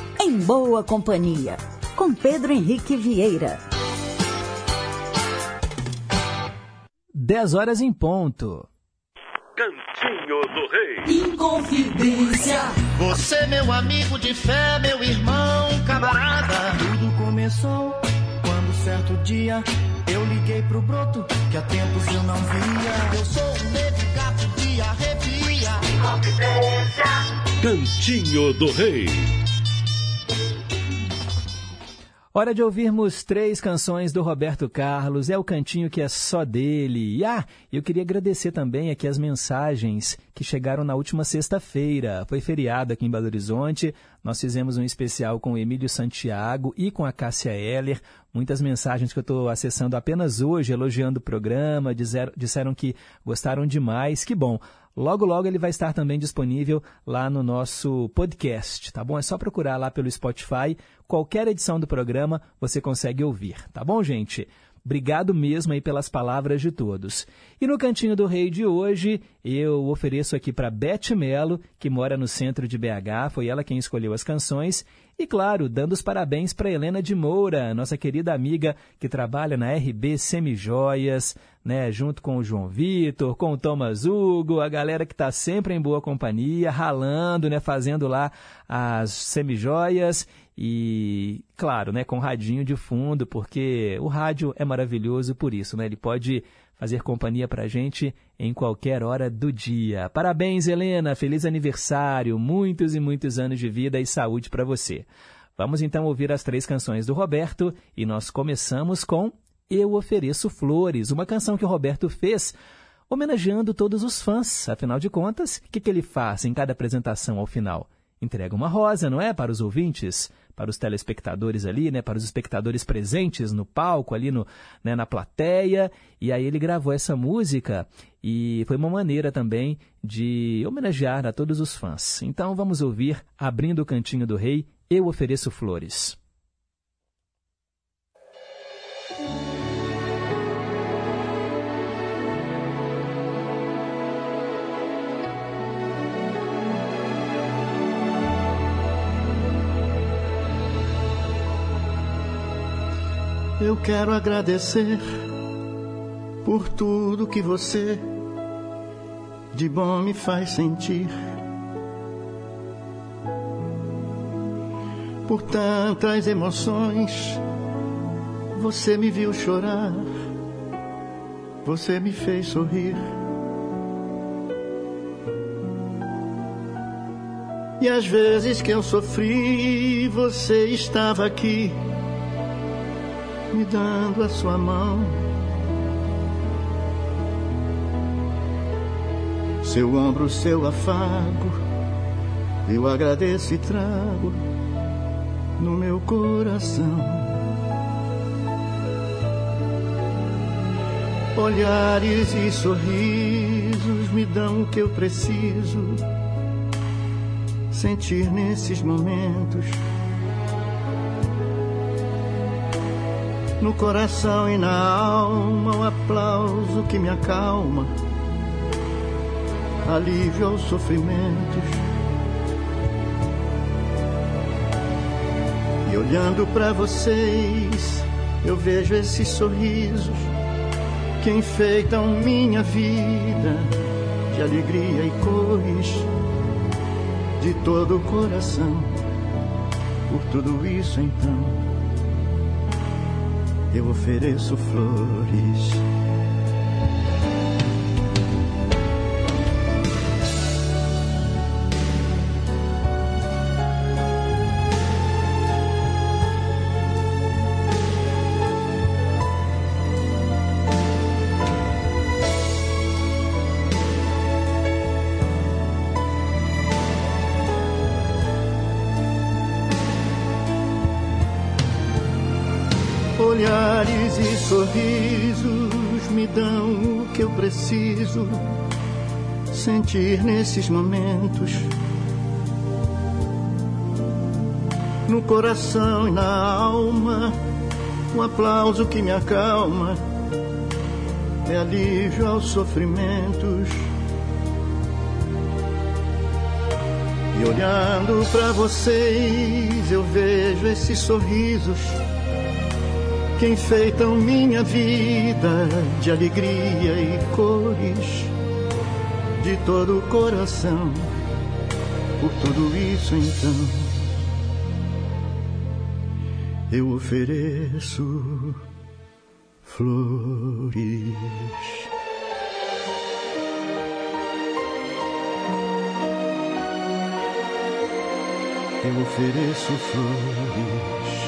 Em Boa Companhia, com Pedro Henrique Vieira. 10 horas em ponto. Cantinho do Rei. Inconfidência. Você, meu amigo de fé, meu irmão, camarada. Tudo começou quando certo dia eu liguei pro broto que há tempos eu não via. Eu sou um negro gato de arrepia. Cantinho do Rei. Hora de ouvirmos três canções do Roberto Carlos. É o cantinho que é só dele. E ah, eu queria agradecer também aqui as mensagens que chegaram na última sexta-feira. Foi feriado aqui em Belo Horizonte. Nós fizemos um especial com o Emílio Santiago e com a Cássia Heller. Muitas mensagens que eu estou acessando apenas hoje, elogiando o programa, disseram, disseram que gostaram demais. Que bom. Logo, logo ele vai estar também disponível lá no nosso podcast, tá bom? É só procurar lá pelo Spotify. Qualquer edição do programa você consegue ouvir, tá bom, gente? Obrigado mesmo aí pelas palavras de todos. E no Cantinho do Rei de hoje, eu ofereço aqui para Beth Melo, que mora no centro de BH, foi ela quem escolheu as canções. E claro, dando os parabéns para Helena de Moura, nossa querida amiga que trabalha na RB Semijoias, né, junto com o João Vitor, com o Thomas Hugo, a galera que está sempre em boa companhia, ralando, né, fazendo lá as semijoias e, claro, né, com radinho de fundo, porque o rádio é maravilhoso por isso, né? Ele pode fazer companhia para a gente em qualquer hora do dia. Parabéns, Helena, feliz aniversário, muitos e muitos anos de vida e saúde para você. Vamos então ouvir as três canções do Roberto e nós começamos com Eu Ofereço Flores, uma canção que o Roberto fez homenageando todos os fãs. Afinal de contas, o que, que ele faz em cada apresentação ao final? Entrega uma rosa, não é? Para os ouvintes, para os telespectadores ali, né? Para os espectadores presentes no palco, ali no, né? na plateia. E aí ele gravou essa música e foi uma maneira também de homenagear a todos os fãs. Então vamos ouvir, abrindo o Cantinho do Rei, Eu Ofereço Flores. Eu quero agradecer por tudo que você de bom me faz sentir. Por tantas emoções, você me viu chorar, você me fez sorrir. E às vezes que eu sofri, você estava aqui, me dando a sua mão. Seu ombro, seu afago, eu agradeço e trago no meu coração. Olhares e sorrisos me dão o que eu preciso sentir nesses momentos. No coração e na alma, um aplauso que me acalma alívio aos sofrimentos. E olhando para vocês, eu vejo esses sorrisos que enfeitam minha vida de alegria e cores de todo o coração. Por tudo isso, então, eu ofereço flores. Preciso sentir nesses momentos. No coração e na alma, um aplauso que me acalma, é alívio aos sofrimentos. E olhando para vocês, eu vejo esses sorrisos que enfeitam minha vida de alegria e cores de todo o coração. Por tudo isso, então, eu ofereço flores. Eu ofereço flores.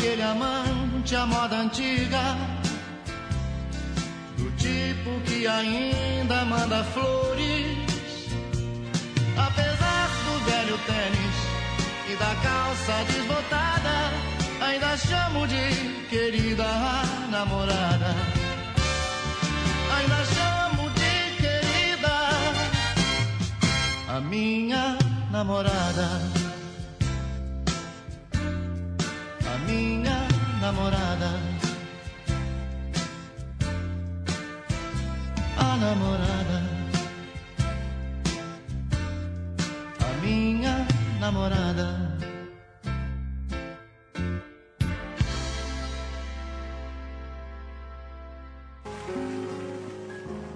Aquele amante à moda antiga, do tipo que ainda manda flores. Apesar do velho tênis e da calça desbotada, ainda chamo de querida namorada. Ainda chamo de querida a minha namorada. Namorada. A namorada. A minha namorada.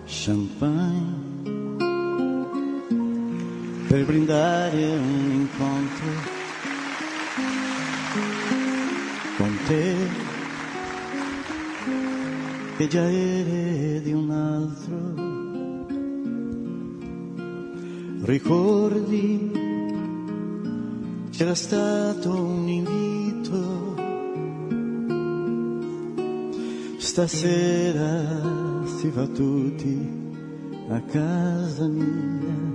Champanhe per brindare un che già eri di un altro. Ricordi c'era stato un invito. Stasera si va tutti a casa mia.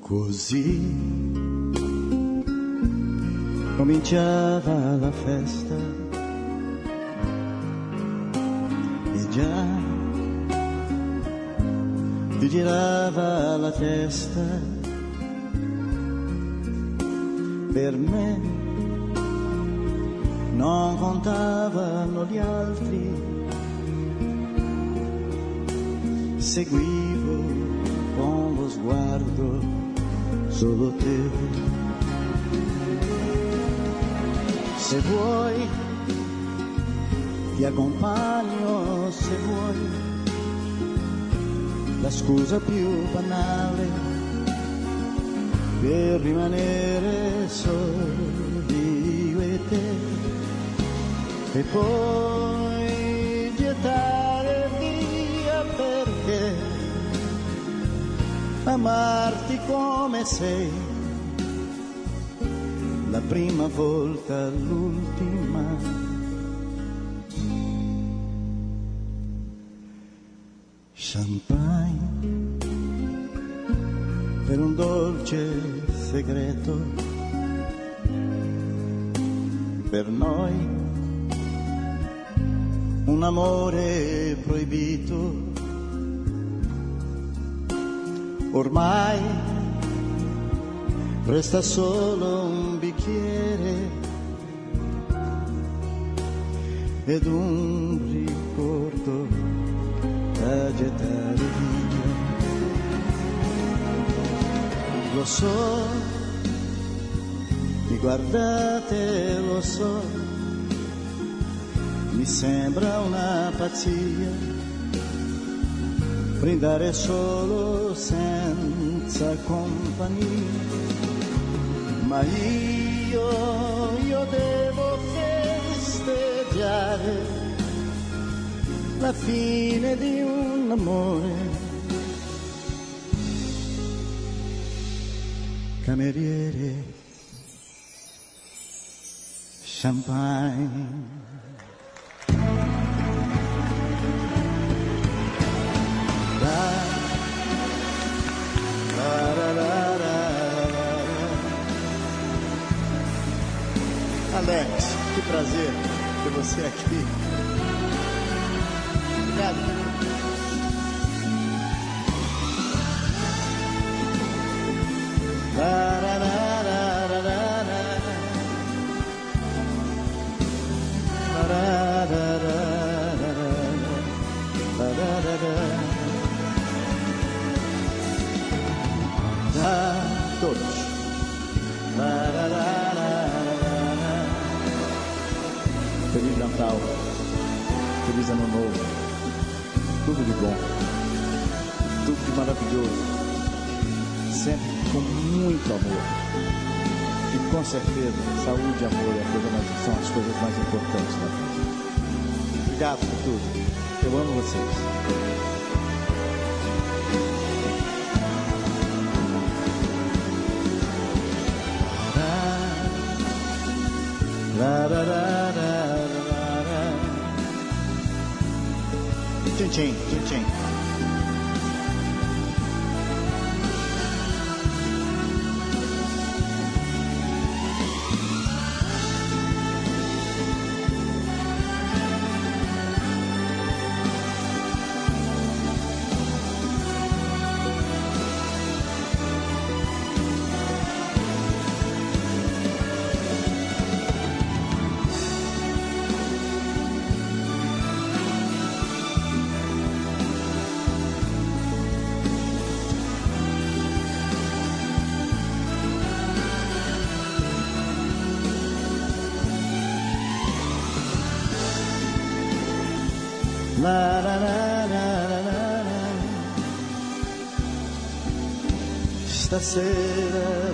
Così cominciava festa. E già ti girava la testa. Per me non contavano gli altri. Seguivo con lo sguardo solo te Se vuoi, ti accompagno se vuoi. La scusa più banale per rimanere soli io e te. E poi gettare via perché amarti come sei prima volta, l'ultima. Champagne per un dolce segreto per noi un amore proibito. Ormai resta solo ed un ricordo da gettare via. Lo so, mi guardate, lo so, mi sembra una pazzia brindare solo senza compagnia, ma io, io devo festeggiare la fine di un amore. Cameriere, champagne. Alex, que prazer ter você aqui. Obrigado. Ah, Natal, feliz Ano Novo, tudo de bom, tudo de maravilhoso, sempre com muito amor. E com certeza, saúde e amor é coisa mais, são as coisas mais importantes da vida. Obrigado por tudo. Eu amo vocês. La, la, la, Tchim, tchim, tchim,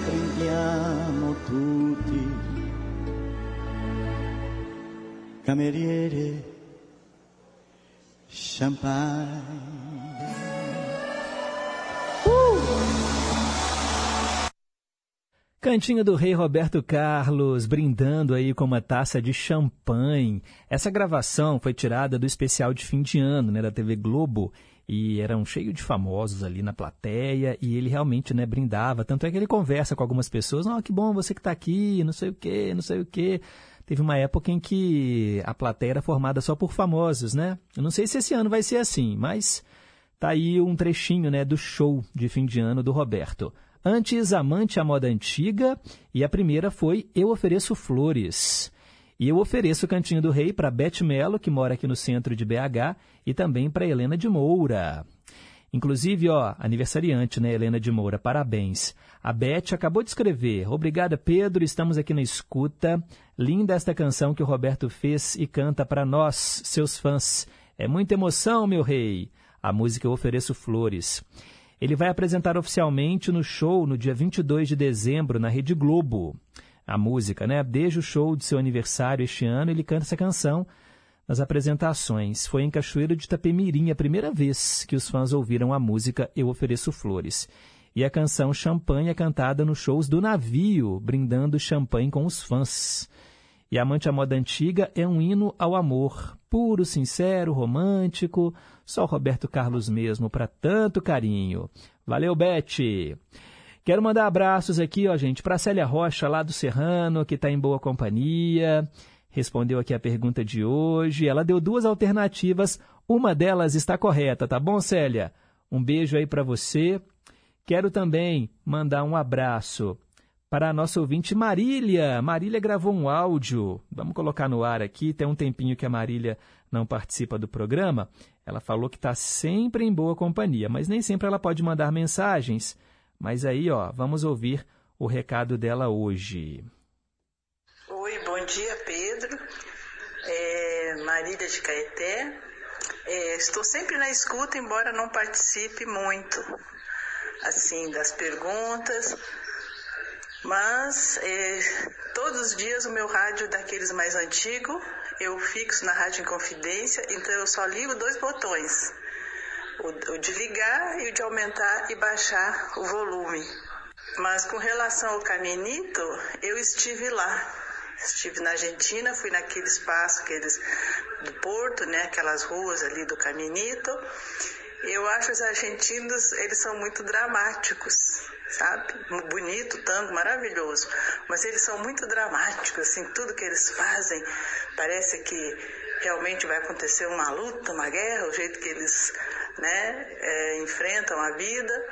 Brindiamo tutti. Cameriere, champagne. Cantinho do Rei Roberto Carlos, brindando aí com uma taça de champanhe. Essa gravação foi tirada do especial de fim de ano, né, da TV Globo, e eram cheio de famosos ali na plateia, e ele realmente, né, brindava. Tanto é que ele conversa com algumas pessoas, oh, que bom você que está aqui, não sei o quê, não sei o quê. Teve uma época em que a plateia era formada só por famosos, né? Eu não sei se esse ano vai ser assim, mas tá aí um trechinho, né, do show de fim de ano do Roberto. Antes, Amante à Moda Antiga, e a primeira foi Eu Ofereço Flores. E eu ofereço o Cantinho do Rei para Beth Mello, que mora aqui no centro de BH, e também para Helena de Moura. Inclusive, ó, aniversariante, né, Helena de Moura, parabéns. A Beth acabou de escrever. Obrigada, Pedro, estamos aqui na escuta. Linda esta canção que o Roberto fez e canta para nós, seus fãs. É muita emoção, meu rei. A música Eu Ofereço Flores. Ele vai apresentar oficialmente no show no dia 22 de dezembro na Rede Globo. A música, né? Desde o show de seu aniversário este ano, ele canta essa canção nas apresentações. Foi em Cachoeiro de Itapemirim a primeira vez que os fãs ouviram a música Eu Ofereço Flores. E a canção Champanhe é cantada nos shows do navio, brindando champanhe com os fãs. E Amante à Moda Antiga é um hino ao amor, puro, sincero, romântico. Só Roberto Carlos mesmo para tanto carinho. Valeu, Beth! Quero mandar abraços aqui, ó, gente, para Célia Rocha, lá do Serrano, que está em boa companhia. Respondeu aqui a pergunta de hoje. Ela deu duas alternativas, uma delas está correta, tá bom, Célia? Um beijo aí para você. Quero também mandar um abraço para a nossa ouvinte Marília. Marília gravou um áudio, vamos colocar no ar aqui. Tem um tempinho que a Marília não participa do programa. Ela falou que está sempre em boa companhia, mas nem sempre ela pode mandar mensagens. Mas aí, ó, vamos ouvir o recado dela hoje. Bom dia, Pedro. É, Marília de Caeté. É, estou sempre na escuta, embora não participe muito, assim, das perguntas. Mas é, todos os dias o meu rádio daqueles mais antigos eu fixo na Rádio Inconfidência, então eu só ligo dois botões. O, o de ligar e o de aumentar e baixar o volume. Mas com relação ao Caminito, eu estive lá. Estive na Argentina, fui naquele espaço aqueles, do Porto, né, aquelas ruas ali do Caminito. Eu acho os argentinos, eles são muito dramáticos sabe? Bonito, tango, maravilhoso. Mas eles são muito dramáticos, assim, tudo que eles fazem parece que realmente vai acontecer uma luta, uma guerra, o jeito que eles né, é, enfrentam a vida,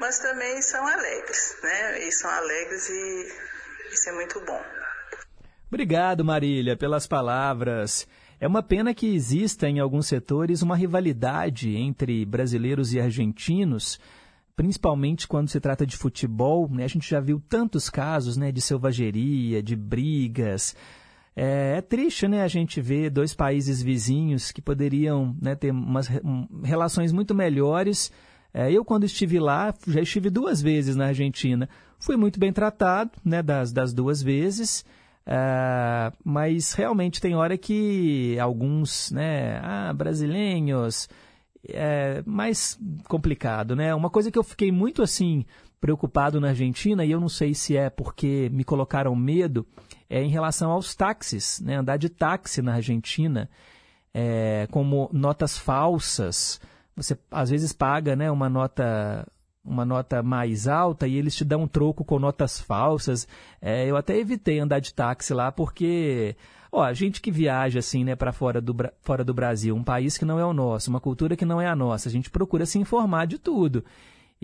mas também são alegres, né? E são alegres e isso é muito bom. Obrigado, Marília, pelas palavras. É uma pena que exista em alguns setores uma rivalidade entre brasileiros e argentinos principalmente quando se trata de futebol, né, a gente já viu tantos casos né, de selvageria, de brigas. É, é, triste né, a gente ver dois países vizinhos que poderiam né, ter umas relações muito melhores. É, eu, quando estive lá, já estive duas vezes na Argentina. Fui muito bem tratado né, das, das duas vezes. É, mas realmente tem hora que alguns né, ah, brasileiros é mais complicado, né? Uma coisa que eu fiquei muito assim preocupado na Argentina e eu não sei se é porque me colocaram medo é em relação aos táxis, né? Andar de táxi na Argentina, é, como notas falsas. Você às vezes paga, né? Uma nota uma nota mais alta e eles te dão um troco com notas falsas. É, eu até evitei andar de táxi lá porque Ó, a gente que viaja assim, né, para fora do, fora do Brasil, um país que não é o nosso, uma cultura que não é a nossa, a gente procura se informar de tudo.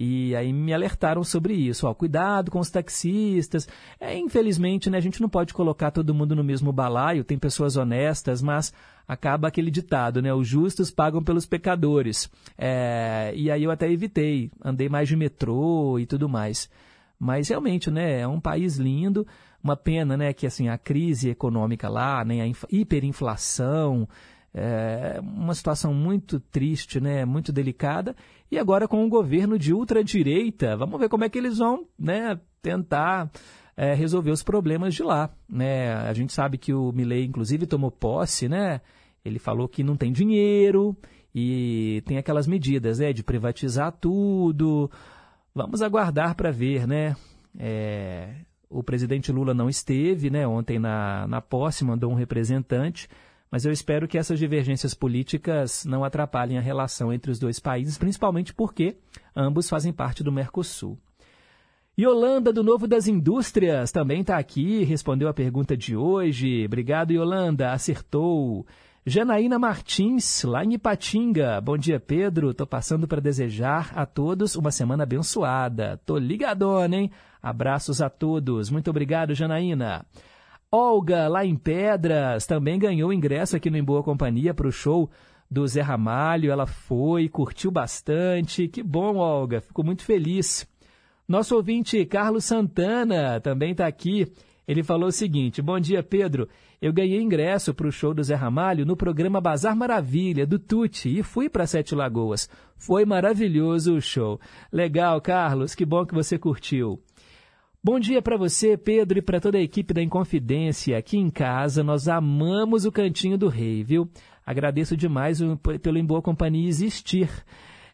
E aí me alertaram sobre isso. Ó, cuidado com os taxistas. É, infelizmente, né, a gente não pode colocar todo mundo no mesmo balaio. Tem pessoas honestas, mas acaba aquele ditado, né? Os justos pagam pelos pecadores. É, e aí eu até evitei. Andei mais de metrô e tudo mais. Mas realmente, né? É um país lindo. Uma pena, né, que assim a crise econômica lá, né, a hiperinflação, é uma situação muito triste, né, muito delicada. E agora com um governo de ultradireita, vamos ver como é que eles vão, né, tentar é, resolver os problemas de lá, né? A gente sabe que o Milley, inclusive, tomou posse, né? Ele falou que não tem dinheiro e tem aquelas medidas, né, de privatizar tudo. Vamos aguardar para ver, né? É, o presidente Lula não esteve, né, ontem na, na posse, mandou um representante, mas eu espero que essas divergências políticas não atrapalhem a relação entre os dois países, principalmente porque ambos fazem parte do Mercosul. Yolanda, do Novo das Indústrias, também está aqui, respondeu a pergunta de hoje. Obrigado, Yolanda, acertou. Janaína Martins, lá em Ipatinga. Bom dia, Pedro. Estou passando para desejar a todos uma semana abençoada. Tô ligadona, hein? Abraços a todos. Muito obrigado, Janaína. Olga, lá em Pedras, também ganhou ingresso aqui no Em Boa Companhia para o show do Zé Ramalho. Ela foi, curtiu bastante. Que bom, Olga. Fico muito feliz. Nosso ouvinte Carlos Santana também está aqui. Ele falou o seguinte: Bom dia, Pedro. Eu ganhei ingresso para o show do Zé Ramalho no programa Bazar Maravilha, do Tuti, e fui para Sete Lagoas. Foi maravilhoso o show. Legal, Carlos, que bom que você curtiu. Bom dia para você, Pedro, e para toda a equipe da Inconfidência. Aqui em casa, nós amamos o Cantinho do Rei, viu? Agradeço demais pelo Em Boa Companhia existir.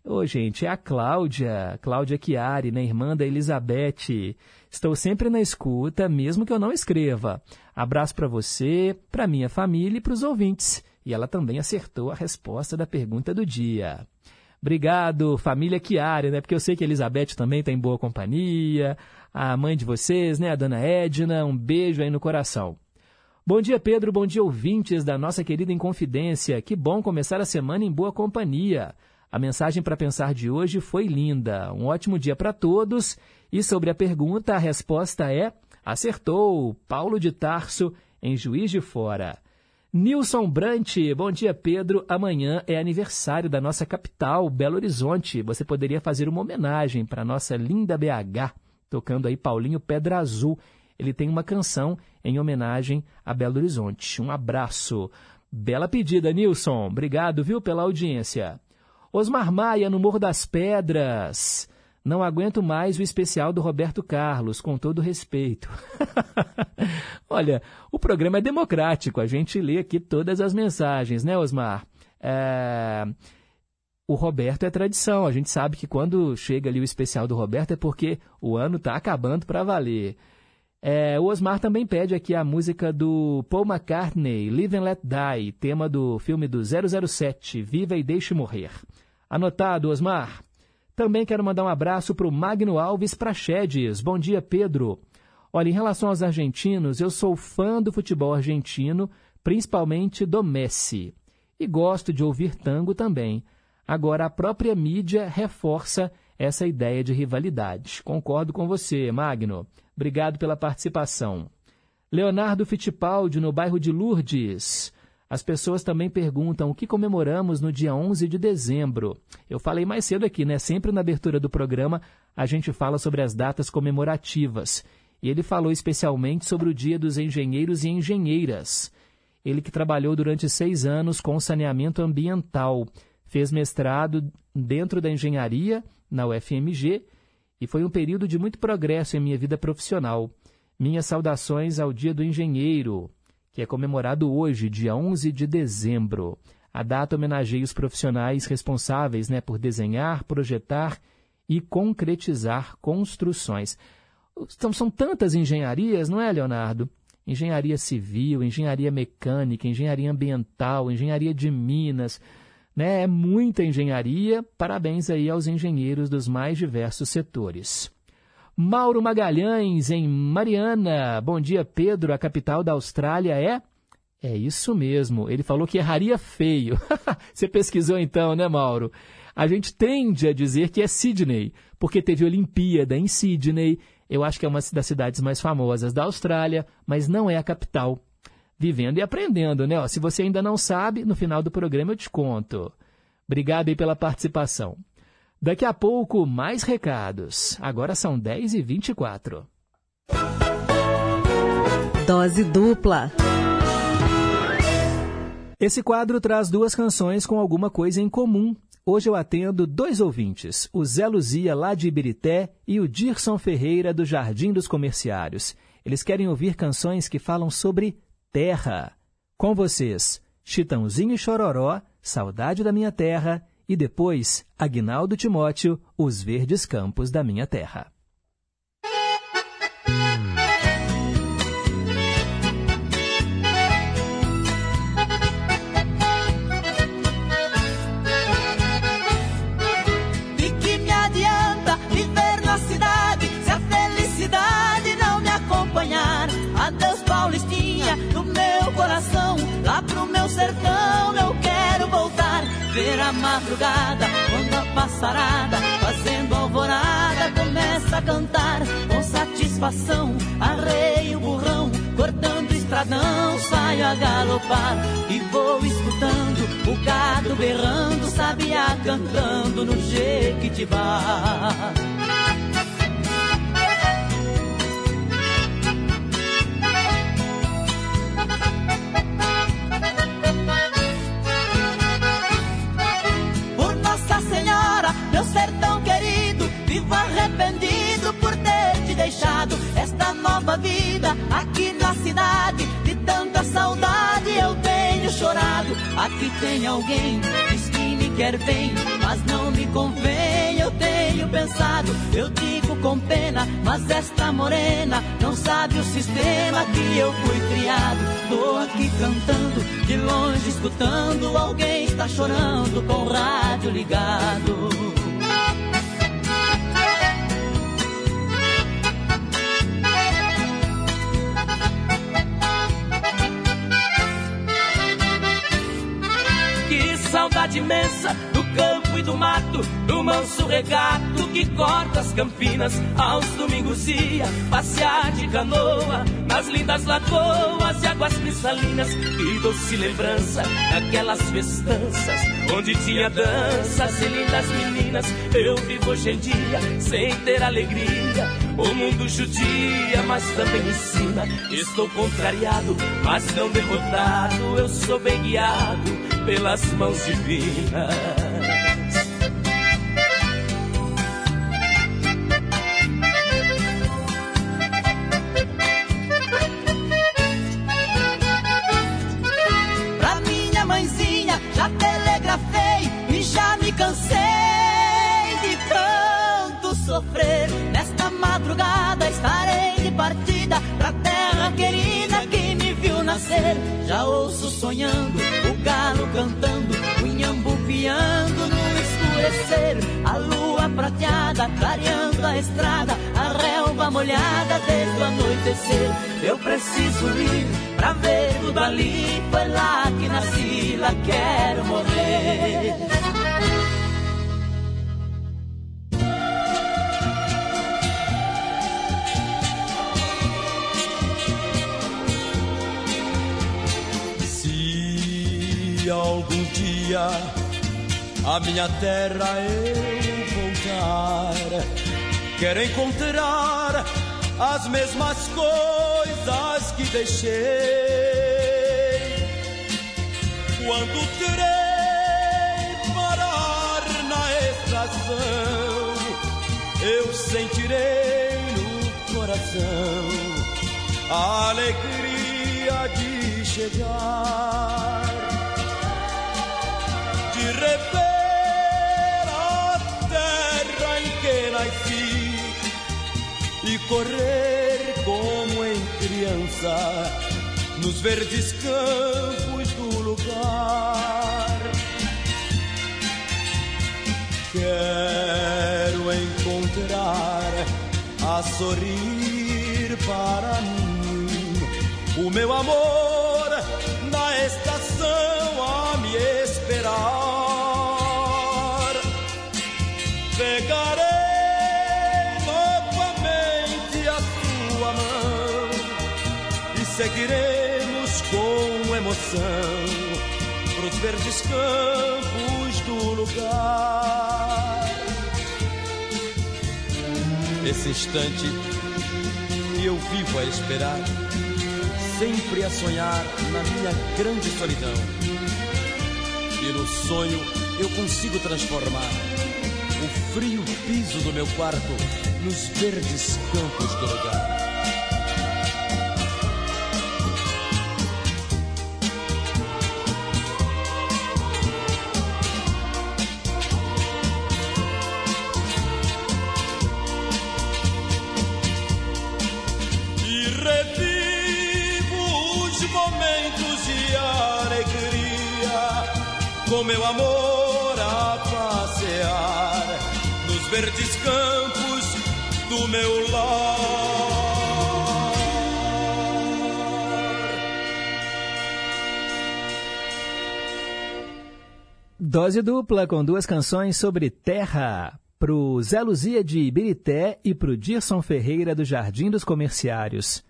Ô, gente, é a Cláudia, Cláudia Chiari, né, irmã da Elizabeth. Estou sempre na escuta, mesmo que eu não escreva. Abraço para você, para minha família e para os ouvintes. E ela também acertou a resposta da pergunta do dia. Obrigado, família Chiari, né? Porque eu sei que a Elizabeth também está em boa companhia. A mãe de vocês, né? A dona Edna, um beijo aí no coração. Bom dia, Pedro. Bom dia, ouvintes da nossa querida Inconfidência. Que bom começar a semana em boa companhia. A mensagem para pensar de hoje foi linda. Um ótimo dia para todos. E sobre a pergunta, a resposta é: acertou. Paulo de Tarso, em Juiz de Fora. Nilson Brant, bom dia, Pedro. Amanhã é aniversário da nossa capital, Belo Horizonte. Você poderia fazer uma homenagem para nossa linda BH, tocando aí Paulinho Pedra Azul ele tem uma canção em homenagem a Belo Horizonte. Um abraço. Bela pedida, Nilson. Obrigado, viu, pela audiência. Osmar Maia, no Morro das Pedras. Não aguento mais o especial do Roberto Carlos, com todo respeito. Olha, o programa é democrático, a gente lê aqui todas as mensagens, né, Osmar? É... O Roberto é tradição, a gente sabe que quando chega ali o especial do Roberto é porque o ano está acabando para valer. É, o Osmar também pede aqui a música do Paul McCartney, Live and Let Die, tema do filme do 007, Viva e Deixe Morrer. Anotado, Osmar. Também quero mandar um abraço para o Magno Alves Prachedes. Bom dia, Pedro. Olha, em relação aos argentinos, eu sou fã do futebol argentino, principalmente do Messi. E gosto de ouvir tango também. Agora, a própria mídia reforça essa ideia de rivalidade. Concordo com você, Magno. Obrigado pela participação. Leonardo Fittipaldi, no bairro de Lourdes. As pessoas também perguntam o que comemoramos no dia 11 de dezembro. Eu falei mais cedo aqui, né? Sempre na abertura do programa a gente fala sobre as datas comemorativas. E ele falou especialmente sobre o Dia dos Engenheiros e Engenheiras. Ele que trabalhou durante seis anos com saneamento ambiental, fez mestrado dentro da engenharia na UFMG e foi um período de muito progresso em minha vida profissional. Minhas saudações ao Dia do Engenheiro, que é comemorado hoje, dia 11 de dezembro. A data homenageia os profissionais responsáveis né, por desenhar, projetar e concretizar construções. Então, são tantas engenharias, não é, Leonardo? Engenharia civil, engenharia mecânica, engenharia ambiental, engenharia de minas né? É muita engenharia. Parabéns aí aos engenheiros dos mais diversos setores. Mauro Magalhães, em Mariana. Bom dia, Pedro. A capital da Austrália é? É isso mesmo. Ele falou que erraria feio. Você pesquisou então, né, Mauro? A gente tende a dizer que é Sydney, porque teve Olimpíada em Sydney. Eu acho que é uma das cidades mais famosas da Austrália, mas não é a capital vivendo e aprendendo, né? Ó, se você ainda não sabe, no final do programa eu te conto. Obrigado aí pela participação. Daqui a pouco, mais recados. Agora são 10 e 24 Dose dupla. Esse quadro traz duas canções com alguma coisa em comum. Hoje eu atendo dois ouvintes, o Zé Luzia, lá de Ibirité, e o Dirson Ferreira, do Jardim dos Comerciários. Eles querem ouvir canções que falam sobre terra. Com vocês, Chitãozinho e Chororó, Saudade da Minha Terra e depois, Agnaldo Timóteo, Os Verdes Campos da Minha Terra. De que me adianta viver na cidade se a felicidade não me acompanhar? Adeus, Paulistinha, no meu coração, lá pro meu sertão eu. Ver a madrugada, quando a passarada, fazendo alvorada, começa a cantar com satisfação. Arreio o burrão, cortando estradão, saio a galopar e vou escutando o gado berrando, sabiá cantando no Jequitibá. Meu sertão querido, vivo arrependido por ter te deixado esta nova vida aqui na cidade. De tanta saudade eu tenho chorado. Aqui tem alguém, que quer bem, mas não me convém. Eu tenho pensado, eu digo com pena, mas esta morena não sabe o sistema que eu fui criado. Tô aqui cantando, de longe escutando, alguém está chorando com o rádio ligado. Saudade imensa do campo e do mato, do manso regato que corta as campinas. Aos domingos ia passear de canoa nas lindas lagoas e águas cristalinas. Que doce lembrança daquelas festanças onde tinha danças e lindas meninas. Eu vivo hoje em dia sem ter alegria. O mundo judia, mas também ensina. Estou contrariado, mas não derrotado. Eu sou bem guiado pelas mãos divinas. Nascer. Já ouço sonhando, o galo cantando, o inhambu piando no escurecer. A lua prateada clareando a estrada, a relva molhada desde o anoitecer. Eu preciso ir pra ver tudo ali, foi lá que nasci, lá quero morrer. A minha terra eu voltar, quero encontrar as mesmas coisas que deixei. Quando trem parar na estação, eu sentirei no coração a alegria de chegar, correr como em criança nos verdes campos do lugar. Quero encontrar a sorrir para mim o meu amor seguiremos com emoção pros verdes campos do lugar. Esse instante que eu vivo a esperar, sempre a sonhar na minha grande solidão. E no sonho eu consigo transformar o frio piso do meu quarto nos verdes campos do lugar. Revivo os momentos de alegria com meu amor a passear nos verdes campos do meu lar. Dose dupla com duas canções sobre terra. Pro Zé Luzia de Ibirité e pro Dirson Ferreira do Jardim dos Comerciários.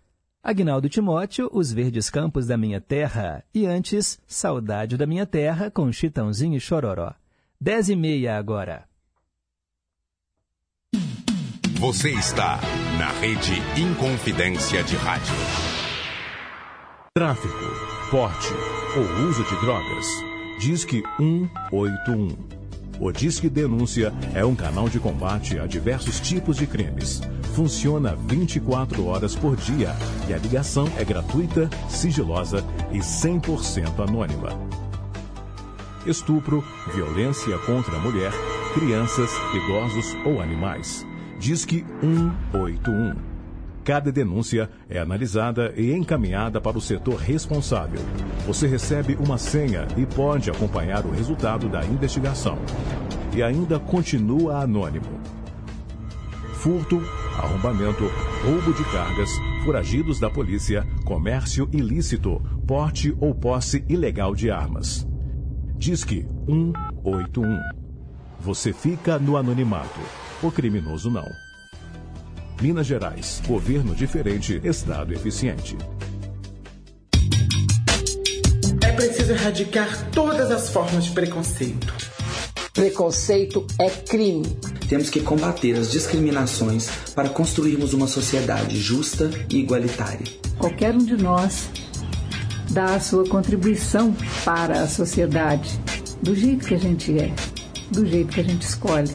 Agnaldo Timóteo, Os Verdes Campos da Minha Terra. E antes, Saudade da Minha Terra com Chitãozinho e Chororó. Dez e meia agora. Você está na rede Inconfidência de Rádio. Tráfico, porte ou uso de drogas. Disque 181. O Disque Denúncia é um canal de combate a diversos tipos de crimes. Funciona 24 horas por dia e a ligação é gratuita, sigilosa e 100% anônima. Estupro, violência contra a mulher, crianças, idosos ou animais. Disque 181. Cada denúncia é analisada e encaminhada para o setor responsável. Você recebe uma senha e pode acompanhar o resultado da investigação. E ainda continua anônimo. Furto, arrombamento, roubo de cargas, foragidos da polícia, comércio ilícito, porte ou posse ilegal de armas. Disque 181. Você fica no anonimato. O criminoso não. Minas Gerais. Governo diferente, Estado eficiente. É preciso erradicar todas as formas de preconceito. Preconceito é crime. Temos que combater as discriminações para construirmos uma sociedade justa e igualitária. Qualquer um de nós dá a sua contribuição para a sociedade, do jeito que a gente é, do jeito que a gente escolhe.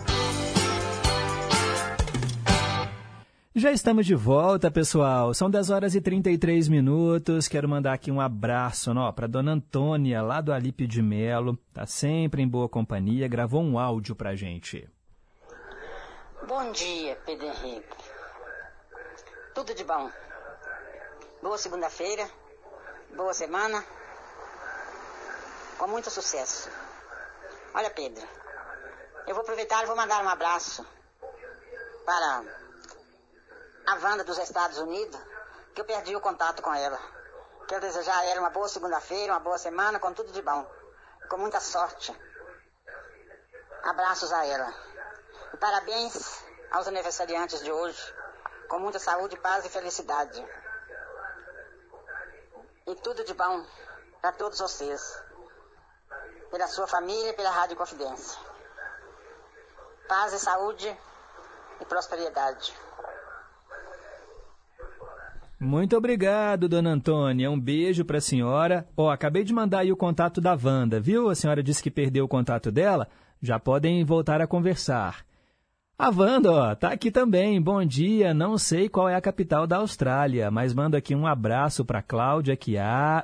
Já estamos de volta, pessoal. São 10 horas e 33 minutos. Quero mandar aqui um abraço para dona Antônia, lá do Alípio de Melo. Tá sempre em boa companhia. Gravou um áudio pra gente. Bom dia, Pedro Henrique. Tudo de bom. Boa segunda-feira. Boa semana. Com muito sucesso. Olha, Pedro. Eu vou aproveitar e vou mandar um abraço para a Wanda dos Estados Unidos, que eu perdi o contato com ela. Quero desejar a ela uma boa segunda-feira, uma boa semana, com tudo de bom. Com muita sorte. Abraços a ela. E parabéns aos aniversariantes de hoje. Com muita saúde, paz e felicidade. E tudo de bom para todos vocês. Pela sua família e pela Rádio Confidência. Paz e saúde e prosperidade. Muito obrigado, dona Antônia. Um beijo para a senhora. Ó, oh, acabei de mandar aí o contato da Wanda, viu? A senhora disse que perdeu o contato dela. Já podem voltar a conversar. A Wanda, ó, tá aqui também. Bom dia. Não sei qual é a capital da Austrália, mas mando aqui um abraço para Cláudia,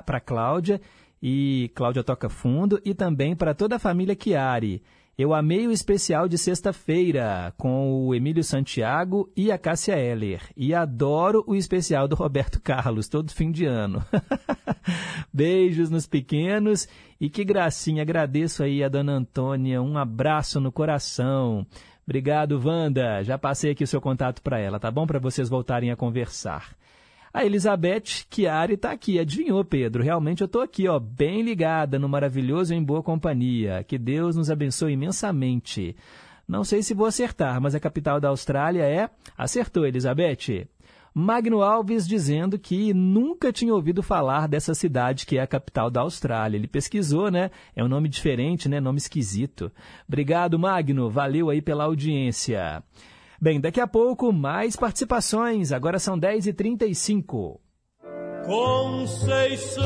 para Cláudia e Cláudia toca fundo e também para toda a família Chiari. Eu amei o especial de sexta-feira com o Emílio Santiago e a Cássia Heller. E adoro o especial do Roberto Carlos, todo fim de ano. Beijos nos pequenos e que gracinha. Agradeço aí a dona Antônia. Um abraço no coração. Obrigado, Wanda. Já passei aqui o seu contato para ela, tá bom? Para vocês voltarem a conversar. A Elizabeth Chiari está aqui. Adivinhou, Pedro? Realmente eu estou aqui, ó, bem ligada no maravilhoso Em Boa Companhia. Que Deus nos abençoe imensamente. Não sei se vou acertar, mas a capital da Austrália é. Acertou, Elizabeth. Magno Alves dizendo que nunca tinha ouvido falar dessa cidade que é a capital da Austrália. Ele pesquisou, né? É um nome diferente, né? Nome esquisito. Obrigado, Magno. Valeu aí pela audiência. Bem, daqui a pouco mais participações. Agora são 10h35. Conceição,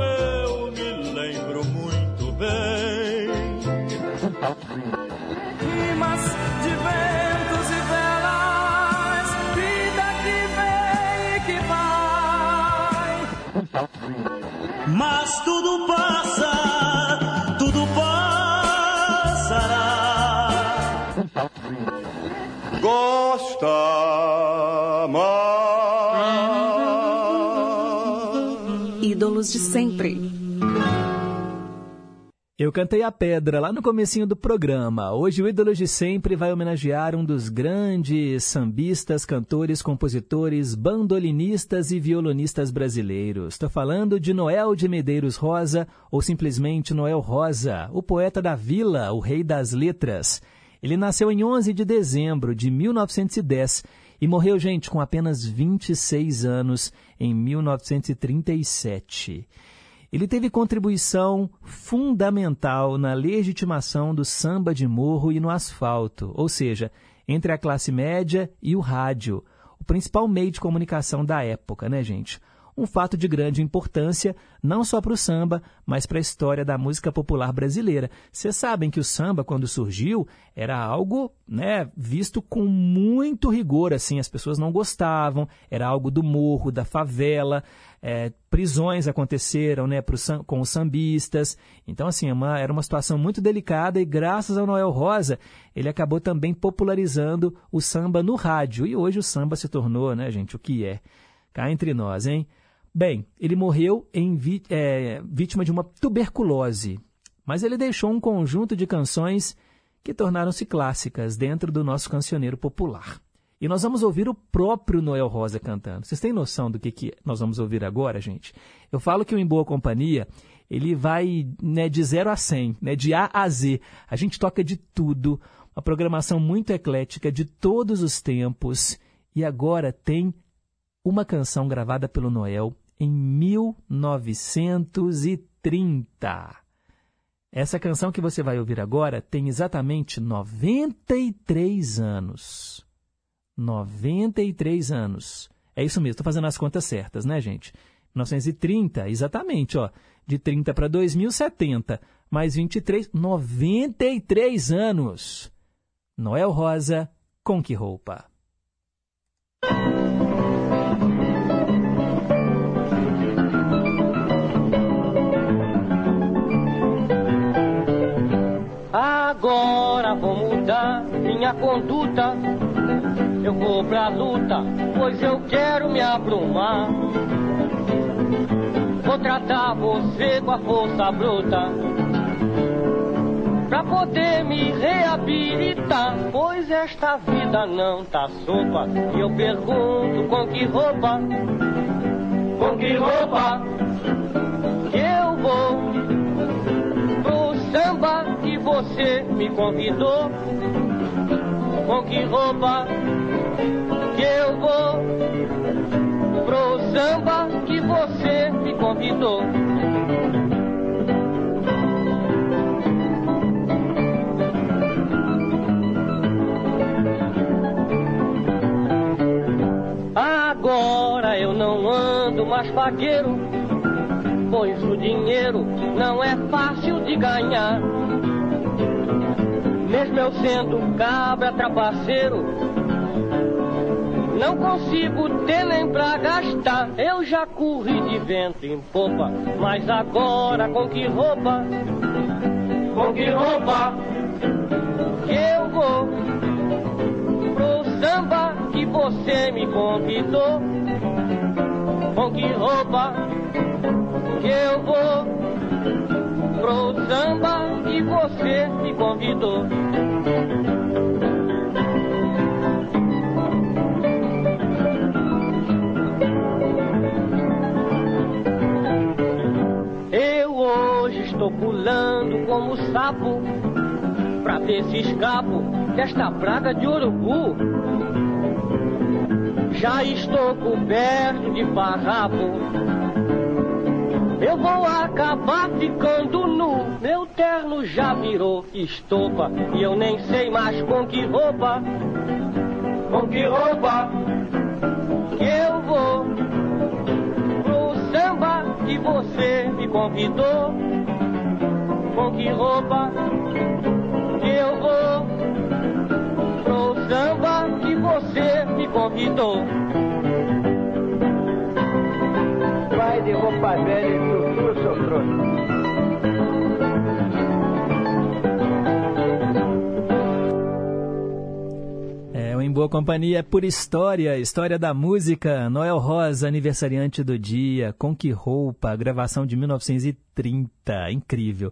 eu me lembro muito bem. Rimas de ventos e velas, vida que vem e que vai. Mas tudo passa, Gosta mais. Ídolos de sempre. Eu cantei a pedra lá no comecinho do programa. Hoje o Ídolos de Sempre vai homenagear um dos grandes sambistas, cantores, compositores, bandolinistas e violonistas brasileiros. Estou falando de Noel de Medeiros Rosa, ou simplesmente Noel Rosa, o poeta da vila, o rei das letras. Ele nasceu em 11 de dezembro de 1910 e morreu, gente, com apenas 26 anos em 1937. Ele teve contribuição fundamental na legitimação do samba de morro e no asfalto, ou seja, entre a classe média e o rádio, o principal meio de comunicação da época, né, gente? Um fato de grande importância não só para o samba, mas para a história da música popular brasileira. Vocês sabem que o samba, quando surgiu, era algo né, visto com muito rigor, assim, as pessoas não gostavam, era algo do morro, da favela, é, prisões aconteceram né, pro, com os sambistas. Então, assim, é uma, era uma situação muito delicada e graças ao Noel Rosa, ele acabou também popularizando o samba no rádio. E hoje o samba se tornou, né, gente, o que é. Cá entre nós, hein? Bem, ele morreu em é, vítima de uma tuberculose, mas ele deixou um conjunto de canções que tornaram-se clássicas dentro do nosso cancioneiro popular. E nós vamos ouvir o próprio Noel Rosa cantando. Vocês têm noção do que, que nós vamos ouvir agora, gente? Eu falo que o Em Boa Companhia, ele vai né, de 0 a 100, né, de A a Z. A gente toca de tudo, uma programação muito eclética de todos os tempos. E agora tem uma canção gravada pelo Noel em 1930. Essa canção que você vai ouvir agora tem exatamente 93 anos. 93 anos. É isso mesmo, estou fazendo as contas certas, né, gente? 1930, exatamente, ó. De 30 para 2070, mais 23, 93 anos. Noel Rosa, com que roupa? Conduta. Eu vou pra luta, pois eu quero me abrumar. Vou tratar você com a força bruta. Pra poder me reabilitar, pois esta vida não tá sopa. E eu pergunto com que roupa, com que roupa que eu vou samba que você me convidou. Com que roupa que eu vou pro samba que você me convidou? Agora eu não ando mais pagueiro, pois o dinheiro não é fácil de ganhar. Mesmo eu sendo cabra trapaceiro, não consigo ter nem pra gastar. Eu já corri de vento em popa, mas agora com que roupa? Com que roupa? Que eu vou pro samba que você me convidou. Com que roupa? Que eu vou pro samba que você me convidou. Eu hoje estou pulando como sapo pra ver se escapo desta praga de urubu. Já estou coberto de farrapo eu vou acabar ficando nu. Meu terno já virou estopa e eu nem sei mais com que roupa. Com que roupa que eu vou pro samba que você me convidou. Com que roupa que eu vou samba que você me convidou. Vai de roupa velha e tutu, seu trouxa. É, o Em Boa Companhia é por história, história da música. Noel Rosa, aniversariante do dia, com que roupa, gravação de 1930, incrível.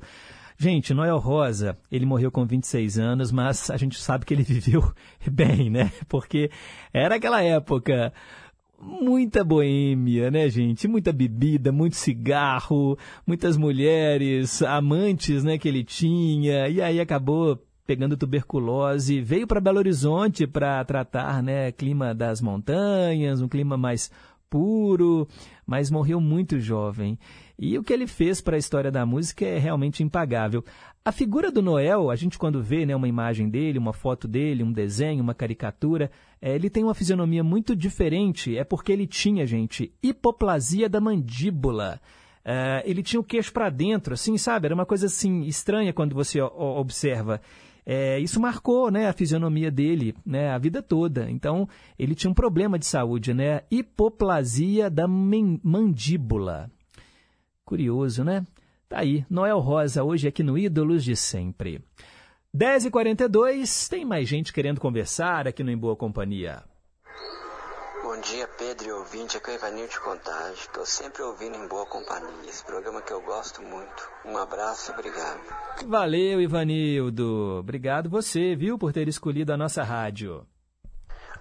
Gente, Noel Rosa, ele morreu com 26 anos, mas a gente sabe que ele viveu bem, né? Porque era aquela época muita boêmia, né, gente? Muita bebida, muito cigarro, muitas mulheres, amantes, né, que ele tinha, e aí acabou pegando tuberculose, veio para Belo Horizonte para tratar, né, clima das montanhas, um clima mais puro, mas morreu muito jovem. E o que ele fez para a história da música é realmente impagável. A figura do Noel, a gente quando vê né, uma imagem dele, uma foto dele, um desenho, uma caricatura, é, ele tem uma fisionomia muito diferente. É porque ele tinha, gente, hipoplasia da mandíbula. É, ele tinha o queixo para dentro, assim, sabe? Era uma coisa assim estranha quando você observa. É, isso marcou né, a fisionomia dele né, a vida toda. Então, ele tinha um problema de saúde, né? Hipoplasia da mandíbula. Curioso, né? Tá aí, Noel Rosa, hoje aqui no Ídolos de Sempre. 10h42, tem mais gente querendo conversar aqui no Em Boa Companhia. Bom dia, Pedro e ouvinte. Aqui é o Ivanildo de Contagem. Estou sempre ouvindo em boa companhia. Esse programa que eu gosto muito. Um abraço e obrigado. Valeu, Ivanildo. Obrigado você, viu, por ter escolhido a nossa rádio.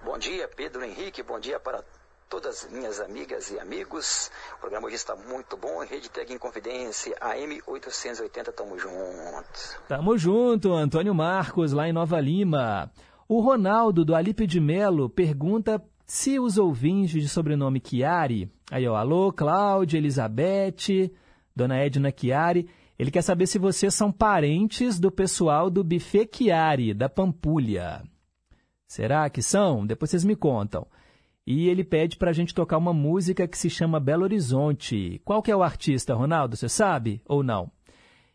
Bom dia, Pedro Henrique. Bom dia para todas as minhas amigas e amigos. O programa hoje está muito bom. Rede Tag em Confidência, AM 880. Tamo junto. Tamo junto, Antônio Marcos, lá em Nova Lima. O Ronaldo, do Alipe de Melo, pergunta se os ouvintes de sobrenome Chiari, aí ó, alô, Cláudia, Elizabeth, Dona Edna Chiari, ele quer saber se vocês são parentes do pessoal do Buffet Chiari, da Pampulha. Será que são? Depois vocês me contam. E ele pede para a gente tocar uma música que se chama Belo Horizonte. Qual que é o artista, Ronaldo? Você sabe ou não?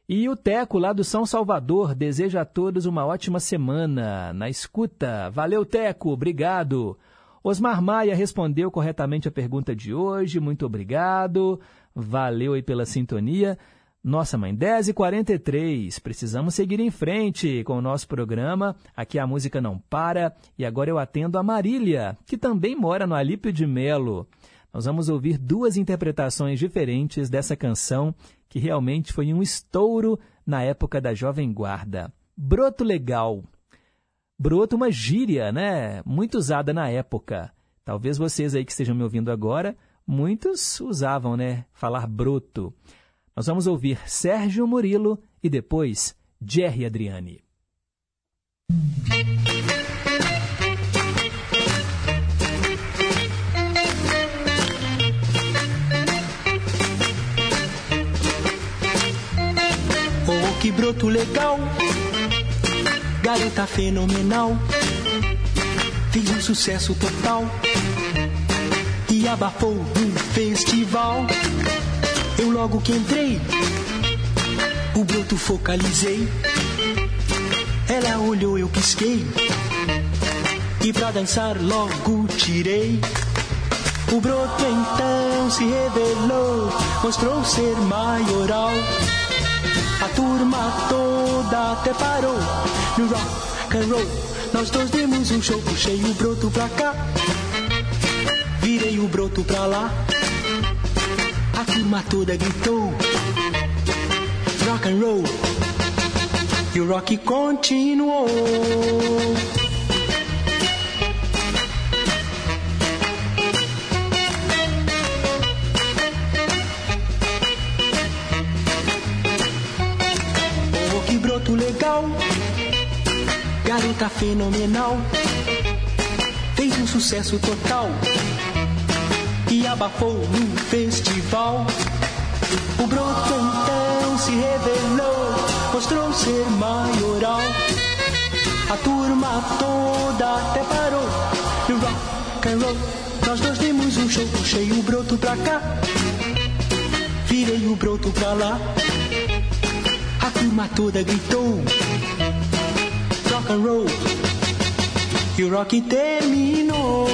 E o Teco, lá do São Salvador, deseja a todos uma ótima semana. Na escuta. Valeu, Teco. Obrigado. Osmar Maia respondeu corretamente a pergunta de hoje, muito obrigado, valeu aí pela sintonia. Nossa, mãe, 10h43, precisamos seguir em frente com o nosso programa. Aqui a música não para e agora eu atendo a Marília, que também mora no Alípio de Melo. Nós vamos ouvir duas interpretações diferentes dessa canção que realmente foi um estouro na época da Jovem Guarda. Broto Legal, broto uma gíria, né? Muito usada na época. Talvez vocês aí que estejam me ouvindo agora, muitos usavam, né? Falar broto. Nós vamos ouvir Sérgio Murilo e depois Jerry Adriani. Oh, que broto legal! garota fenomenal. Fez um sucesso total e abafou um festival. Eu logo que entrei, o broto focalizei. Ela olhou, eu pisquei. E pra dançar logo tirei. O broto então se revelou, mostrou ser maioral. A turma toda até parou no rock and roll. Nós dois demos um show, puxei o broto pra cá, virei o broto pra lá. A turma toda gritou. Rock and roll. E o rock continuou. legal, garota fenomenal, fez um sucesso total e abafou no festival. O broto então se revelou, mostrou ser maioral. A turma toda até parou no rock and roll. Nós dois demos um show, puxei o broto pra cá, virei o broto pra lá turma toda gritou rock and roll e o rock terminou.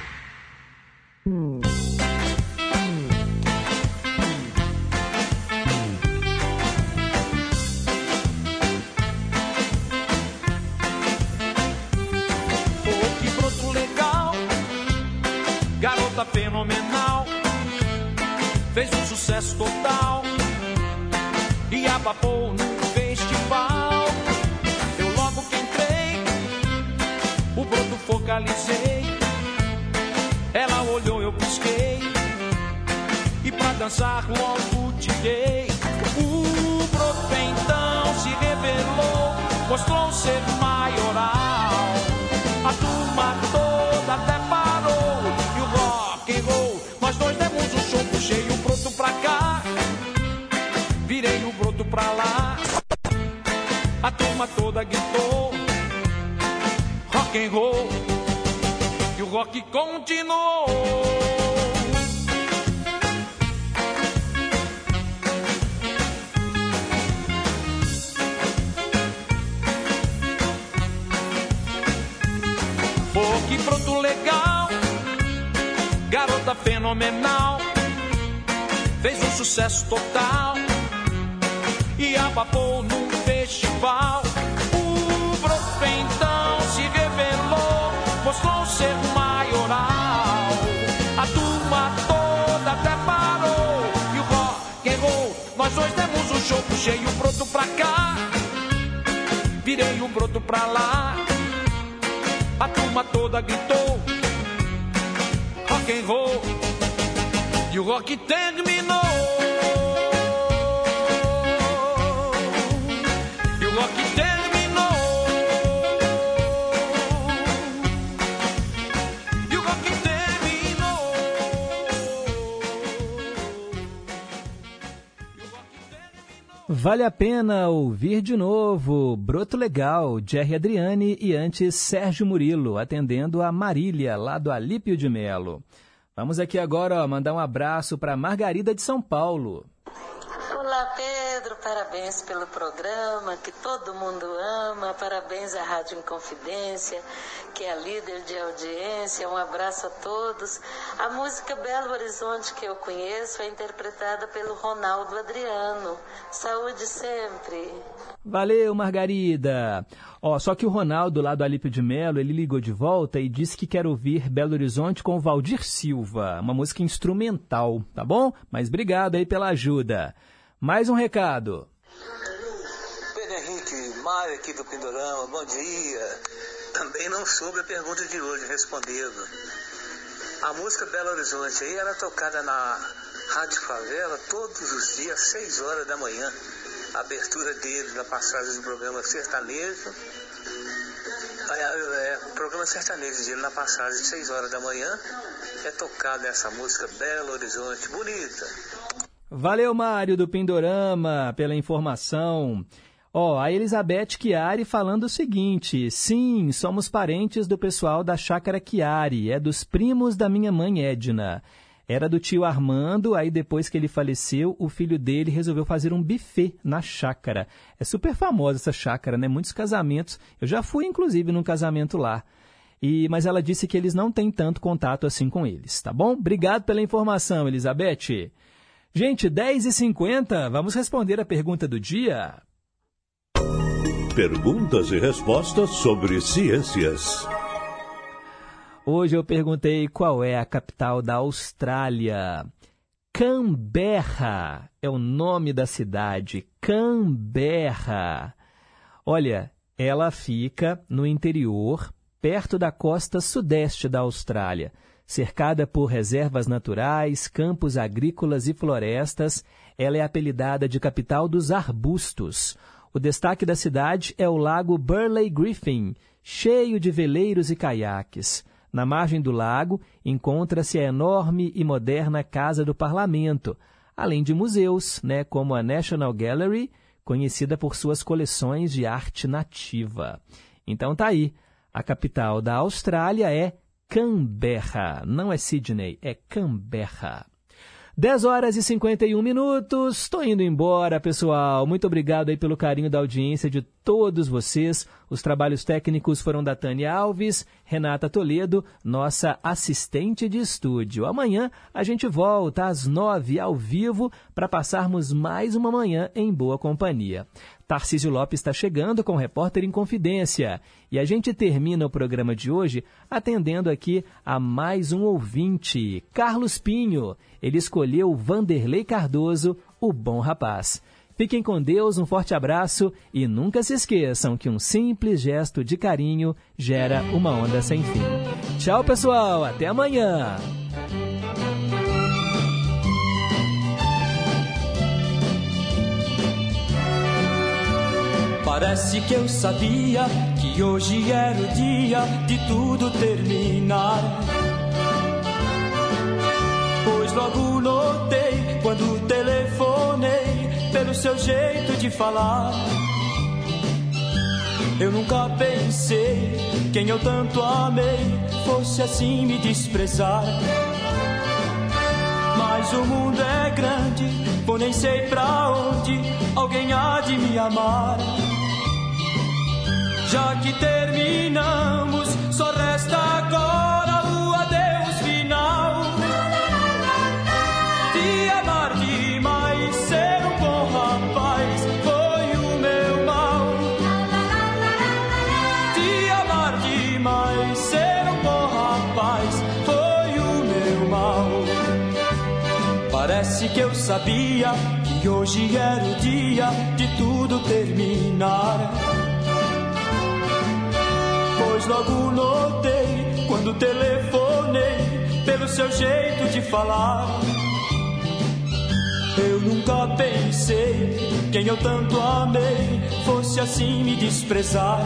Rock and e o rock terminou. E o rock terminou. E o rock terminou. Vale a pena ouvir de novo Broto Legal, Jerry Adriane e antes Sérgio Murilo, atendendo a Marília, lá do Alípio de Melo. Vamos aqui agora ó, mandar um abraço para Margarida de São Paulo. Olá, Pedro. Parabéns pelo programa que todo mundo ama. Parabéns à Rádio Inconfidência, que é a líder de audiência. Um abraço a todos. A música Belo Horizonte que eu conheço é interpretada pelo Ronaldo Adriano. Saúde sempre. Valeu, Margarida. Ó, só que o Ronaldo, lá do Alípio de Melo, ele ligou de volta e disse que quer ouvir Belo Horizonte com o Valdir Silva, uma música instrumental, tá bom? Mas obrigado aí pela ajuda. Mais um recado. Pedro Henrique, aqui do Pindorama, bom dia. Também não soube a pergunta de hoje, respondendo. A música Belo Horizonte aí era tocada na Rádio Favela todos os dias, 6 horas da manhã. A abertura dele na passagem do programa sertanejo. É, é, o programa sertanejo dele na passagem de 6 horas da manhã é tocada essa música Belo Horizonte, bonita. Valeu, Mário do Pindorama, pela informação. Ó, a Elizabeth Chiari falando o seguinte: sim, somos parentes do pessoal da Chácara Chiari, é dos primos da minha mãe Edna. Era do tio Armando, aí depois que ele faleceu, o filho dele resolveu fazer um buffet na chácara. É super famosa essa chácara, né? Muitos casamentos. Eu já fui, inclusive, num casamento lá. E, mas ela disse que eles não têm tanto contato assim com eles, tá bom? Obrigado pela informação, Elizabeth. Gente, 10h50, vamos responder a pergunta do dia. Perguntas e respostas sobre ciências. Hoje eu perguntei qual é a capital da Austrália. Canberra é o nome da cidade. Canberra. Olha, ela fica no interior, perto da costa sudeste da Austrália. Cercada por reservas naturais, campos agrícolas e florestas, ela é apelidada de capital dos arbustos. O destaque da cidade é o lago Burley Griffin, cheio de veleiros e caiaques. Na margem do lago encontra-se a enorme e moderna Casa do Parlamento, além de museus, né, como a National Gallery, conhecida por suas coleções de arte nativa. Então tá aí, a capital da Austrália é Canberra, não é Sydney, é Canberra. 10 horas e 51 minutos. Estou indo embora, pessoal. Muito obrigado aí pelo carinho da audiência de todos vocês. Os trabalhos técnicos foram da Tânia Alves, Renata Toledo, nossa assistente de estúdio. Amanhã a gente volta às 9 ao vivo para passarmos mais uma manhã em boa companhia. Tarcísio Lopes está chegando com o Repórter em Confidência. E a gente termina o programa de hoje atendendo aqui a mais um ouvinte, Carlos Pinho. Ele escolheu Vanderlei Cardoso, o bom rapaz. Fiquem com Deus, um forte abraço e nunca se esqueçam que um simples gesto de carinho gera uma onda sem fim. Tchau, pessoal, até amanhã! Parece que eu sabia que hoje era o dia de tudo terminar. Pois logo notei quando telefonei pelo seu jeito de falar. Eu nunca pensei quem eu tanto amei fosse assim me desprezar. Mas o mundo é grande, vou nem sei pra onde alguém há de me amar. Já que terminamos, só resta agora o adeus final. Te amar demais, ser um bom rapaz, foi o meu mal. Te amar demais, ser um bom rapaz, foi o meu mal. Parece que eu sabia que hoje era o dia de tudo terminar. Logo notei quando telefonei pelo seu jeito de falar. Eu nunca pensei quem eu tanto amei fosse assim me desprezar.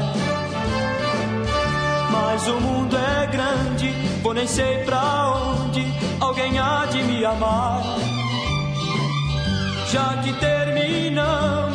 Mas o mundo é grande, vou nem sei pra onde alguém há de me amar. Já que terminamos,